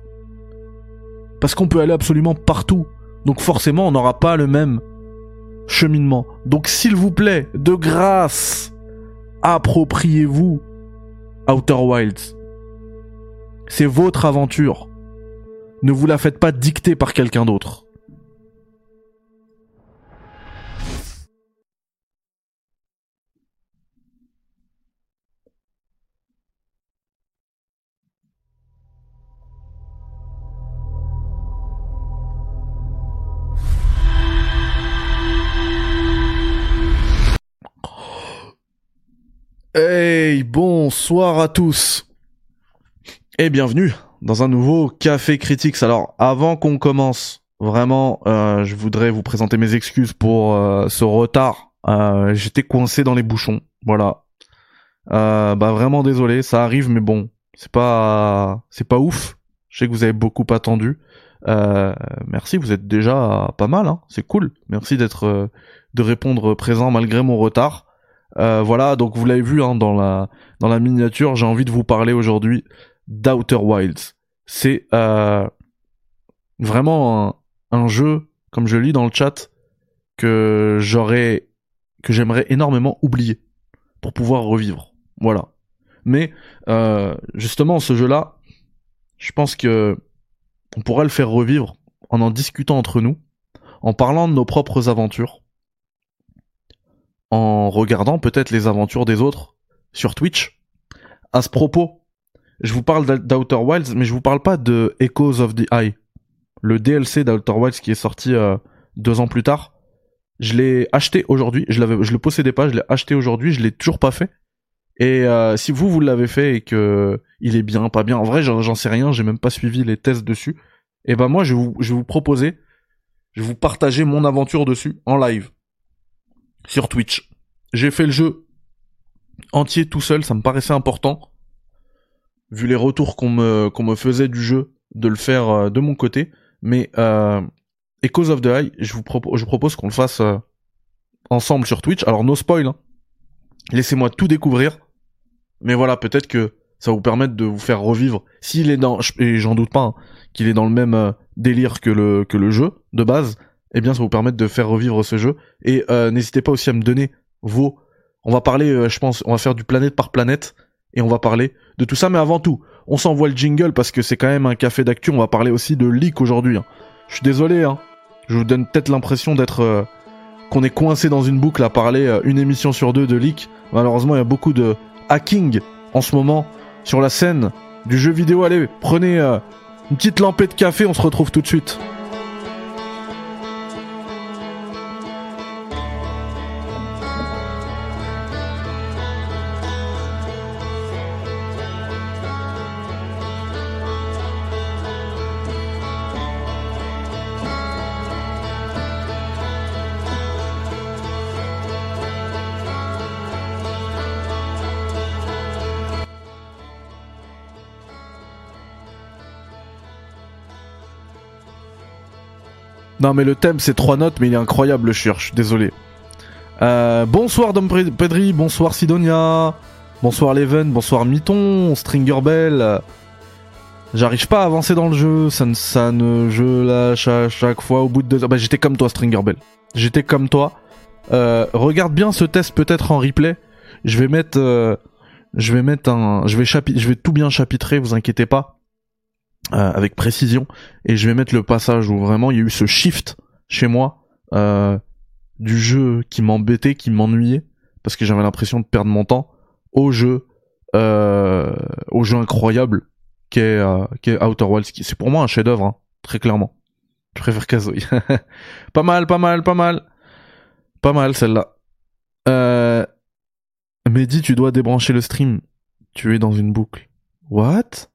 Parce qu'on peut aller absolument partout. Donc forcément, on n'aura pas le même cheminement. Donc s'il vous plaît, de grâce, appropriez-vous Outer Wilds. C'est votre aventure. Ne vous la faites pas dicter par quelqu'un d'autre. Hey, bonsoir à tous et bienvenue dans un nouveau Café Critiques. Alors, avant qu'on commence, vraiment, euh, je voudrais vous présenter mes excuses pour euh, ce retard. Euh, J'étais coincé dans les bouchons, voilà. Euh, bah vraiment désolé, ça arrive, mais bon, c'est pas, c'est pas ouf. Je sais que vous avez beaucoup attendu. Euh, merci, vous êtes déjà pas mal, hein. c'est cool. Merci d'être, euh, de répondre présent malgré mon retard. Euh, voilà, donc vous l'avez vu hein, dans la dans la miniature, j'ai envie de vous parler aujourd'hui d'Outer Wilds. C'est euh, vraiment un, jeu, comme je lis dans le chat, que j'aurais que j'aimerais énormément oublier pour pouvoir revivre. Voilà. Mais euh, justement, ce jeu-là, je pense que on pourrait le faire revivre en en discutant entre nous, en parlant de nos propres aventures, en regardant peut-être les aventures des autres sur Twitch. À ce propos, je vous parle d'Outer Wilds, mais je vous parle pas de Echoes of the Eye, le DLC d'Outer Wilds qui est sorti euh, deux ans plus tard. Je l'ai acheté aujourd'hui, je l'avais, je le possédais pas, je l'ai acheté aujourd'hui, je l'ai toujours pas fait. Et euh, si vous vous l'avez fait et que il est bien, pas bien, en vrai j'en sais rien, j'ai même pas suivi les tests dessus. Et ben moi je vous, je vais vous proposer, je vais vous partager mon aventure dessus en live sur Twitch. J'ai fait le jeu entier tout seul, ça me paraissait important vu les retours qu'on me qu'on me faisait du jeu de le faire euh, de mon côté. Mais euh, Echoes of the Eye, je vous propose je propose qu'on le fasse euh, ensemble sur Twitch. Alors no spoil, hein. laissez-moi tout découvrir. Mais voilà, peut-être que ça vous permettre de vous faire revivre. S'il est dans, et j'en doute pas, hein, qu'il est dans le même euh, délire que le que le jeu de base, eh bien ça vous permettre de faire revivre ce jeu. Et euh, n'hésitez pas aussi à me donner vos. On va parler, euh, je pense, on va faire du planète par planète et on va parler de tout ça. Mais avant tout, on s'envoie le jingle parce que c'est quand même un café d'actu. On va parler aussi de leak aujourd'hui. hein. Je suis désolé, hein. Je vous donne peut-être l'impression d'être euh, qu'on est coincé dans une boucle à parler euh, une émission sur deux de leak. Malheureusement, il y a beaucoup de hacking en ce moment sur la scène du jeu vidéo. Allez, prenez euh, une petite lampée de café, on se retrouve tout de suite. Non mais le thème c'est trois notes mais il est incroyable le suis désolé. Euh, bonsoir Dom Pedri, bonsoir Sidonia, bonsoir Leven, bonsoir Miton, Stringer Bell. J'arrive pas à avancer dans le jeu, ça ne, ça ne, je lâche à chaque fois au bout de deux heures. Bah j'étais comme toi Stringer Bell, j'étais comme toi. Euh, regarde bien ce test peut-être en replay. Je vais mettre, euh, je vais mettre un, je vais je vais tout bien chapitrer, vous inquiétez pas euh, avec précision et je vais mettre le passage où vraiment il y a eu ce shift chez moi euh, du jeu qui m'embêtait, qui m'ennuyait parce que j'avais l'impression de perdre mon temps au jeu euh, au jeu incroyable qu'est euh, qu'est Outer Wilds qui c'est pour moi un chef-d'œuvre hein, très clairement. Je préfère Kazooie. pas mal, pas mal, pas mal. Pas mal celle-là. Euh Mehdi, tu dois débrancher le stream. Tu es dans une boucle. What?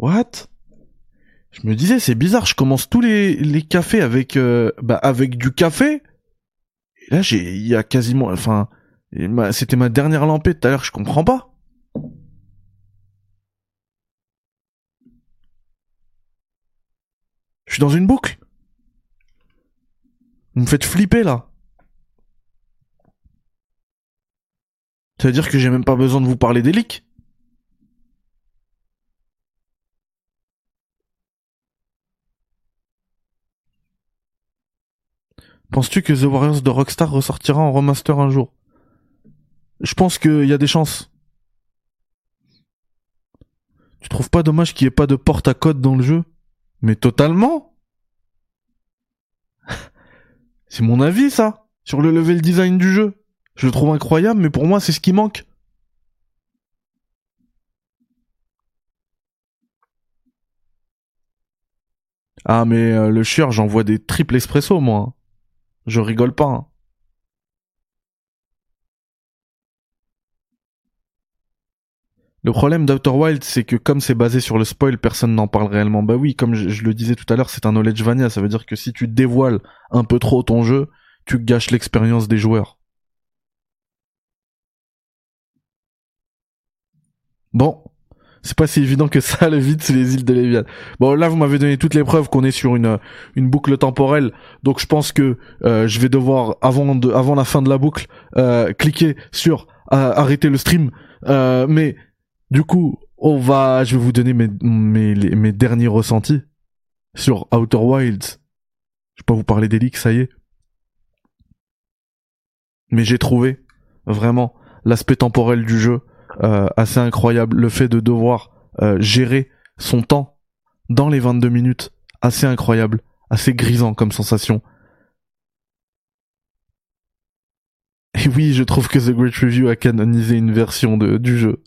What? Je me disais, c'est bizarre, je commence tous les, les cafés avec, euh, bah, avec du café. Et là, j'ai, il y a quasiment, enfin, c'était ma dernière lampée tout à l'heure, je comprends pas. Je suis dans une boucle. Vous me faites flipper là. Ça veut dire que j'ai même pas besoin de vous parler des leaks. Penses-tu que The Warriors de Rockstar ressortira en remaster un jour? Je pense qu'il y a des chances. Tu trouves pas dommage qu'il n'y ait pas de porte à code dans le jeu? Mais totalement C'est mon avis ça Sur le level design du jeu. Je le trouve incroyable, mais pour moi c'est ce qui manque. Ah mais euh, le chieur, j'envoie des triples espresso moi. Je rigole pas. Hein. Le problème d'Outer Wild, c'est que comme c'est basé sur le spoil, personne n'en parle réellement. Bah oui, comme je, je le disais tout à l'heure, c'est un knowledge vania. Ça veut dire que si tu dévoiles un peu trop ton jeu, tu gâches l'expérience des joueurs. Bon, c'est pas si évident que ça le vide c'est les îles de Léviat. Bon là vous m'avez donné toutes les preuves qu'on est sur une une boucle temporelle, donc je pense que euh, je vais devoir avant de avant la fin de la boucle euh, cliquer sur euh, arrêter le stream. mais du coup on va, je vais vous donner mes mes derniers ressentis sur Outer Wilds. Je vais pas vous parler des leaks, ça y est. Mais j'ai trouvé vraiment l'aspect temporel du jeu euh, assez incroyable. Le fait de devoir euh, gérer son temps dans les 22 minutes, assez incroyable, assez grisant comme sensation. Et oui, je trouve que The Great Review a canonisé une version de, du jeu.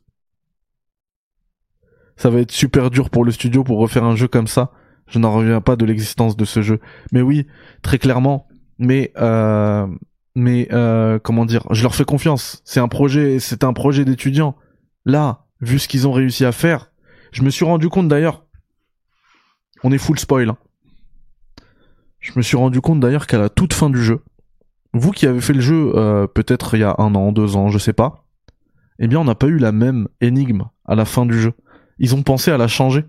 Ça va être super dur pour le studio pour refaire un jeu comme ça. Je n'en reviens pas de l'existence de ce jeu. Mais oui, très clairement. Mais euh, mais euh, comment dire, je leur fais confiance. C'est un projet, c'est un projet d'étudiants. Là, vu ce qu'ils ont réussi à faire, je me suis rendu compte d'ailleurs. On est full spoil. Hein. Je me suis rendu compte d'ailleurs qu'à la toute fin du jeu, vous qui avez fait le jeu euh, peut-être il y a un an, deux ans, je sais pas, eh bien on n'a pas eu la même énigme à la fin du jeu. Ils ont pensé à la changer.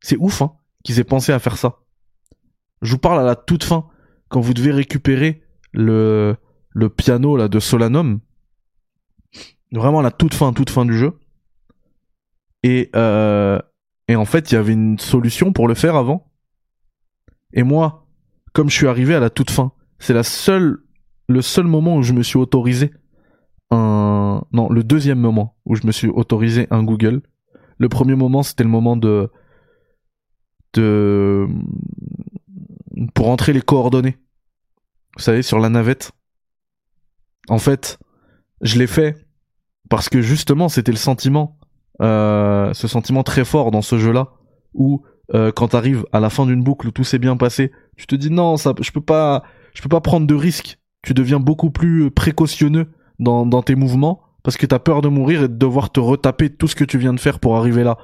C'est ouf, hein, qu'ils aient pensé à faire ça. Je vous parle à la toute fin, quand vous devez récupérer le, le piano là de Solanum. Vraiment la toute fin, toute fin du jeu. Et, euh, et en fait, il y avait une solution pour le faire avant. Et moi, comme je suis arrivé à la toute fin, c'est la seule, le seul moment où je me suis autorisé un, non, le deuxième moment où je me suis autorisé un Google. Le premier moment, c'était le moment de, de, pour entrer les coordonnées vous savez, sur la navette. En fait, je l'ai fait parce que justement, c'était le sentiment, euh, ce sentiment très fort dans ce jeu-là, où euh, quand t'arrives à la fin d'une boucle où tout s'est bien passé, tu te dis non, ça, je peux pas, je peux pas prendre de risques. Tu deviens beaucoup plus précautionneux dans, dans tes mouvements parce que t'as peur de mourir et de devoir te retaper tout ce que tu viens de faire pour arriver là.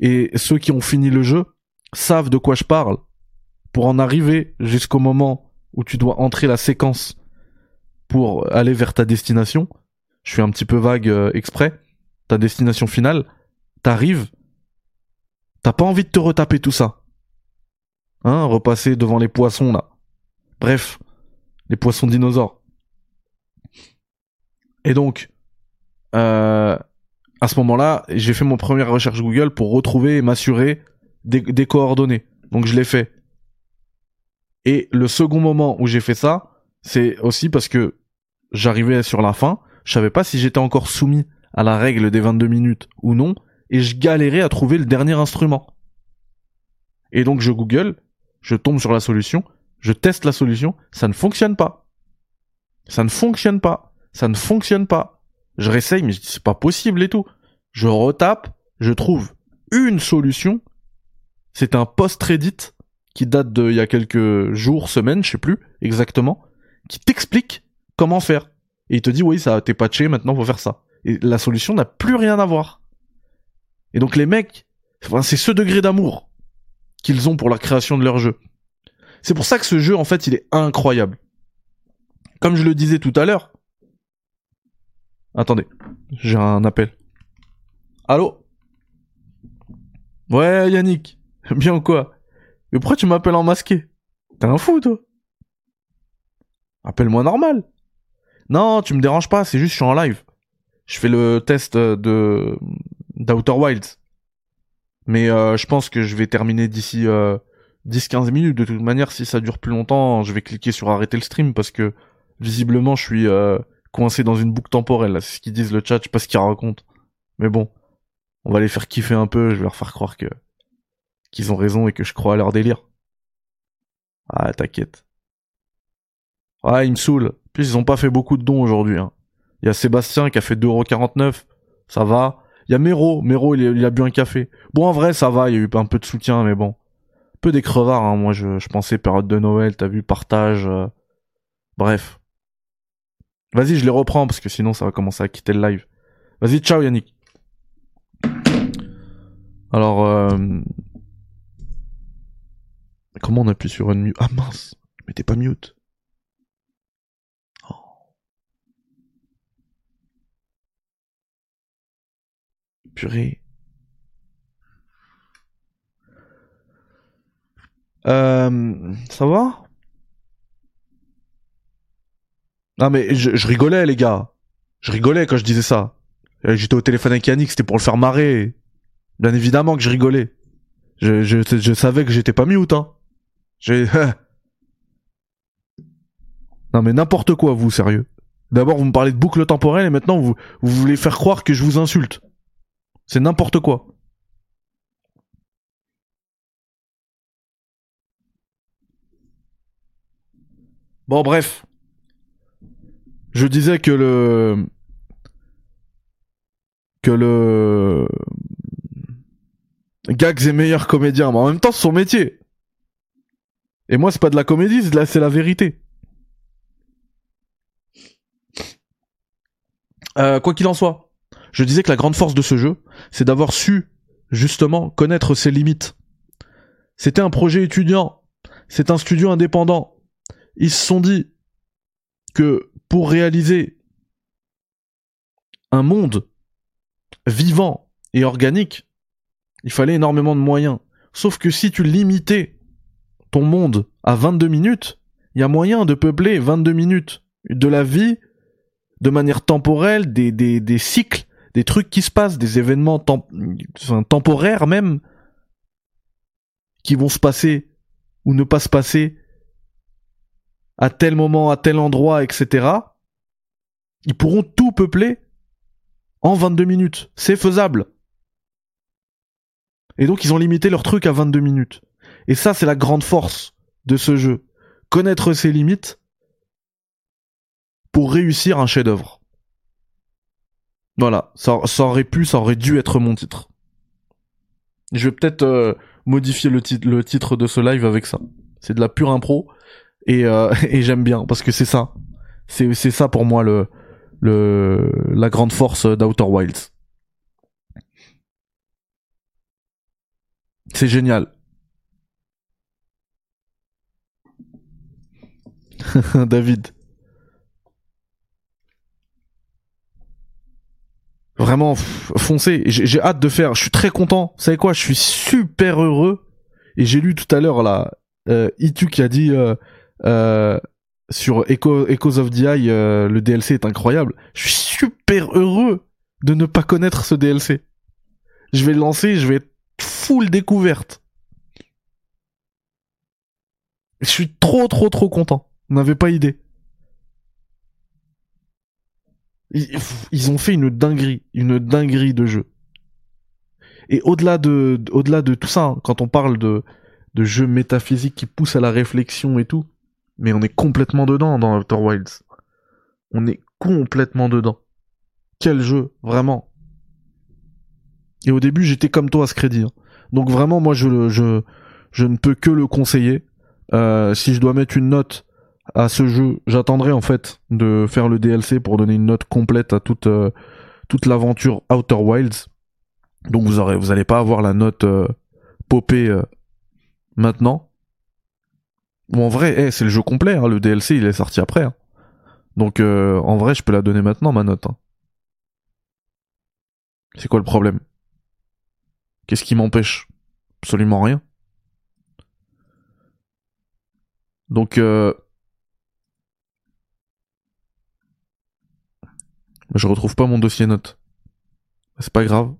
Et ceux qui ont fini le jeu savent de quoi je parle. Pour en arriver jusqu'au moment où tu dois entrer la séquence pour aller vers ta destination. Je suis un petit peu vague euh, exprès. Ta destination finale, t'arrives, t'as pas envie de te retaper tout ça. Hein, repasser devant les poissons là. Bref, les poissons dinosaures. Et donc, euh, à ce moment-là, j'ai fait mon première recherche Google pour retrouver et m'assurer des coordonnées. Donc je l'ai fait. Et le second moment où j'ai fait ça, c'est aussi parce que j'arrivais sur la fin, je savais pas si j'étais encore soumis à la règle des 22 minutes ou non, et je galérais à trouver le dernier instrument. Et donc je Google, je tombe sur la solution, je teste la solution, ça ne fonctionne pas. Ça ne fonctionne pas. Ça ne fonctionne pas. Je réessaye, mais c'est pas possible et tout. Je retape, je trouve une solution. C'est un post-Reddit qui date de il y a quelques jours, semaines, je sais plus exactement, qui t'explique comment faire. Et il te dit oui, ça t'es patché, maintenant faut faire ça. Et la solution n'a plus rien à voir. Et donc les mecs, c'est ce degré d'amour qu'ils ont pour la création de leur jeu. C'est pour ça que ce jeu, en fait, il est incroyable. Comme je le disais tout à l'heure. Attendez, j'ai un appel. Allô? Ouais, Yannick. Bien ou quoi? Mais pourquoi tu m'appelles en masqué? T'es un fou, toi Appelle-moi normal. Non, tu me déranges pas, c'est juste je suis en live. Je fais le test de d'Outer Wilds. Mais euh, je pense que je vais terminer d'ici 10-15 euh, minutes. De toute manière, si ça dure plus longtemps, je vais cliquer sur arrêter le stream parce que visiblement, je suis euh, coincé dans une boucle temporelle. C'est ce qu'ils disent le chat, je sais pas ce qu'ils racontent. Mais bon, on va les faire kiffer un peu. Je vais leur faire croire que qu'ils ont raison et que je crois à leur délire. Ah, t'inquiète. Ah, ils me saoulent. Puis ils ont pas fait beaucoup de dons aujourd'hui. Hein. Il y a Sébastien qui a fait 2,49€. Ça va. Il y a Mero. Mero, il, a bu un café. Bon, en vrai, ça va. Il y a eu un peu de soutien, mais bon. Peu des crevards. Hein. Moi, je, je, pensais période de Noël. T'as vu, partage. Euh. Bref. Vas-y, je les reprends parce que sinon, ça va commencer à quitter le live. Vas-y, ciao Yannick. Alors, euh... comment on appuie sur mute Ah mince, mais t'es pas mute. Oh. Purée. Euh, ça va? Non mais je, rigolais les gars. Je rigolais quand je disais ça. J'étais au téléphone avec Yannick, c'était pour le faire marrer. Bien évidemment que je rigolais. Je savais que j'étais pas mute, hein. J'ai... non mais n'importe quoi, vous, sérieux. D'abord, vous me parlez de boucle temporelle et maintenant, vous, vous voulez faire croire que je vous insulte. C'est n'importe quoi. Bon, bref. Je disais que le... Que le... Gags est meilleur comédien, mais en même temps, c'est son métier. Et moi, c'est pas de la comédie, c'est la vérité. Euh, quoi qu'il en soit, je disais que la grande force de ce jeu, c'est d'avoir su, justement, connaître ses limites. C'était un projet étudiant, c'est un studio indépendant. Ils se sont dit que pour réaliser un monde vivant et organique, il fallait énormément de moyens. Sauf que si tu limitais ton monde à 22 minutes, il y a moyen de peupler 22 minutes de la vie de manière temporelle, des, des, cycles, des trucs qui se passent, des événements temporaires même, qui vont se passer ou ne pas se passer à tel moment, à tel endroit, etc. Ils pourront tout peupler en 22 minutes. C'est faisable. Et donc ils ont limité leur truc à 22 minutes. Et ça, c'est la grande force de ce jeu. Connaître ses limites pour réussir un chef-d'œuvre. Voilà, ça, aurait pu, ça aurait dû être mon titre. Je vais peut-être euh, modifier le, le, titre de ce live avec ça. C'est de la pure impro et, euh, et j'aime bien parce que c'est ça. C'est ça pour moi la grande force d'Outer Wilds. C'est génial. David. Vraiment, foncez. J'ai hâte de faire. Je suis très content. Vous savez quoi? Je suis super heureux. Et j'ai lu tout à l'heure là, euh, Itu qui a dit euh, euh, sur Echo, Echoes of the Eye, le DLC est incroyable. Je suis super heureux de ne pas connaître ce DLC. Je vais le lancer, je vais être full découverte. Je suis trop trop trop content. Vous n'avez pas idée. Ils, ont fait une dinguerie, une dinguerie de jeu. Et au-delà de, au-delà de tout ça, hein, quand on parle de, de jeux métaphysiques qui poussent à la réflexion et tout, mais on est complètement dedans dans Outer Wilds. On est complètement dedans. Quel jeu, vraiment. Et au début, j'étais comme toi à ce crédit. Donc vraiment, moi, je ne peux que le conseiller. Euh, si je dois mettre une note à ce jeu, j'attendrai en fait de faire le DLC pour donner une note complète à toute euh, toute l'aventure Outer Wilds. Donc vous aurez, vous allez pas avoir la note euh, popée euh, maintenant. Bon, en vrai, eh, c'est le jeu complet. Hein, le DLC, il est sorti après. Hein. Donc en vrai, je peux la donner maintenant ma note. Hein. C'est quoi le problème? Qu'est-ce qui m'empêche? Absolument rien. Donc, euh... je retrouve pas mon dossier note. C'est pas grave.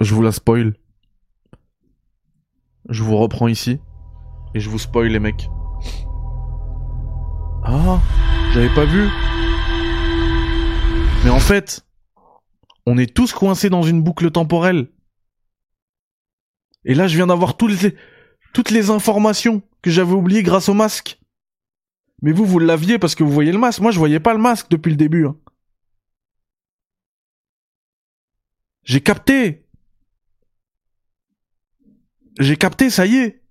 Je vous la spoil. Je vous reprends ici. Et je vous spoil les mecs. Ah, j'avais pas vu. Mais en fait, on est tous coincés dans une boucle temporelle. Et là, je viens d'avoir toutes les, toutes les informations que j'avais oubliées grâce au masque. Mais vous, vous l'aviez parce que vous voyez le masque. Moi, je voyais pas le masque depuis le début. Hein. J'ai capté. J'ai capté, ça y est.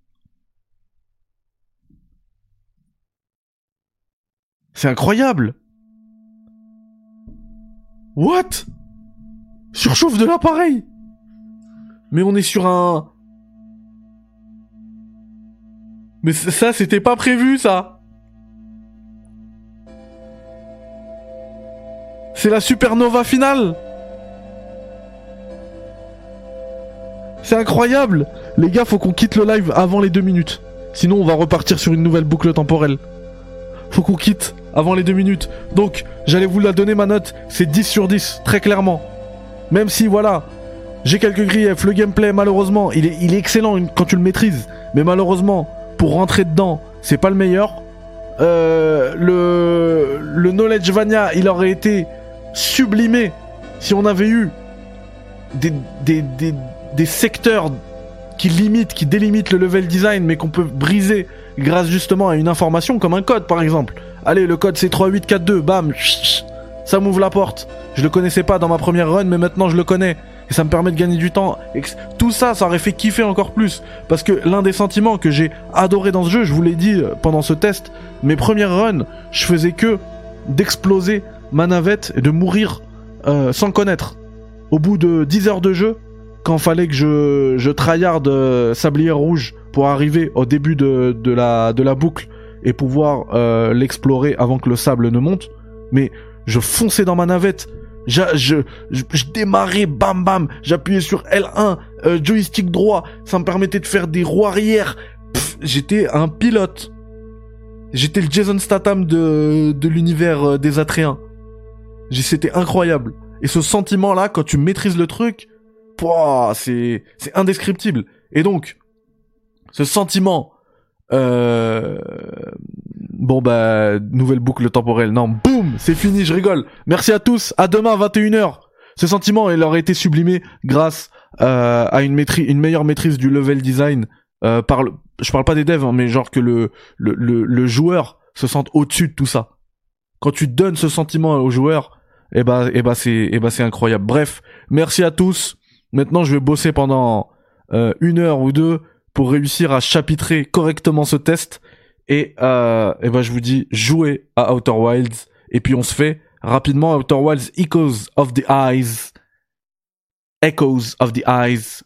C'est incroyable. What? Surchauffe de l'appareil Mais on est sur un... Mais ça, c'était pas prévu, ça C'est la supernova finale C'est incroyable Les gars, faut qu'on quitte le live avant les deux minutes. Sinon, on va repartir sur une nouvelle boucle temporelle. Faut qu'on quitte avant les deux minutes. Donc, j'allais vous la donner ma note. C'est 10 sur 10, très clairement. Même si, voilà, j'ai quelques griefs. Le gameplay, malheureusement, il est, excellent quand tu le maîtrises. Mais malheureusement, pour rentrer dedans, c'est pas le meilleur. Euh, le, le Knowledge Vania, il aurait été sublimé si on avait eu des, des, des secteurs qui limitent, qui délimitent le level design, mais qu'on peut briser grâce justement à une information comme un code par exemple. Allez, le code c'est 3842, bam, ça m'ouvre la porte. Je le connaissais pas dans ma première run, mais maintenant je le connais. Et ça me permet de gagner du temps. tout ça, ça aurait fait kiffer encore plus. Parce que l'un des sentiments que j'ai adoré dans ce jeu, je vous l'ai dit euh, pendant ce test, mes premières runs, je faisais que d'exploser ma navette et de mourir euh, sans connaître. Au bout de 10 heures de jeu, quand fallait que je, je tryhard euh, Sablière Rouge pour arriver au début de, la, boucle et pouvoir euh, l'explorer avant que le sable ne monte, mais je fonçais dans ma navette, je, démarrais, bam bam, j'appuyais sur L1, euh, joystick droit, ça me permettait de faire des roues arrière, j'étais un pilote. J'étais le Jason Statham de, de l'univers des Atréens. C'était incroyable. Et ce sentiment-là, quand tu maîtrises le truc, c'est c'est indescriptible. Et donc, ce sentiment, euh... bon bah nouvelle boucle temporelle. Non, boum, c'est fini, je rigole. Merci à tous. À demain 21h. Ce sentiment, il aurait été sublimé grâce euh, à une maîtrise, une meilleure maîtrise du level design. Euh, par je parle pas des devs, hein, mais genre que le, le, le, le joueur se sente au-dessus de tout ça. Quand tu donnes ce sentiment au joueur, eh ben, eh ben c'est, eh ben c'est incroyable. Bref, merci à tous. Maintenant, je vais bosser pendant euh, une heure ou deux pour réussir à chapitrer correctement ce test. Et, euh, et ben, je vous dis, jouez à Outer Wilds. Et puis, on se fait rapidement Outer Wilds Echoes of the Eyes. Echoes of the Eyes.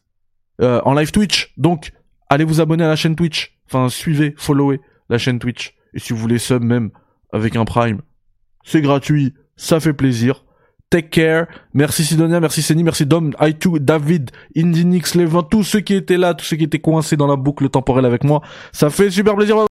Euh, en live Twitch. Donc, allez vous abonner à la chaîne Twitch. Enfin, suivez, followez la chaîne Twitch. Et si vous voulez sub même avec un Prime, c'est gratuit, ça fait plaisir. Take care. Merci Sidonia, merci Seni, merci Dom, I2, David, Indinix, Levin, tous ceux qui étaient là, tous ceux qui étaient coincés dans la boucle temporelle avec moi. Ça fait super plaisir.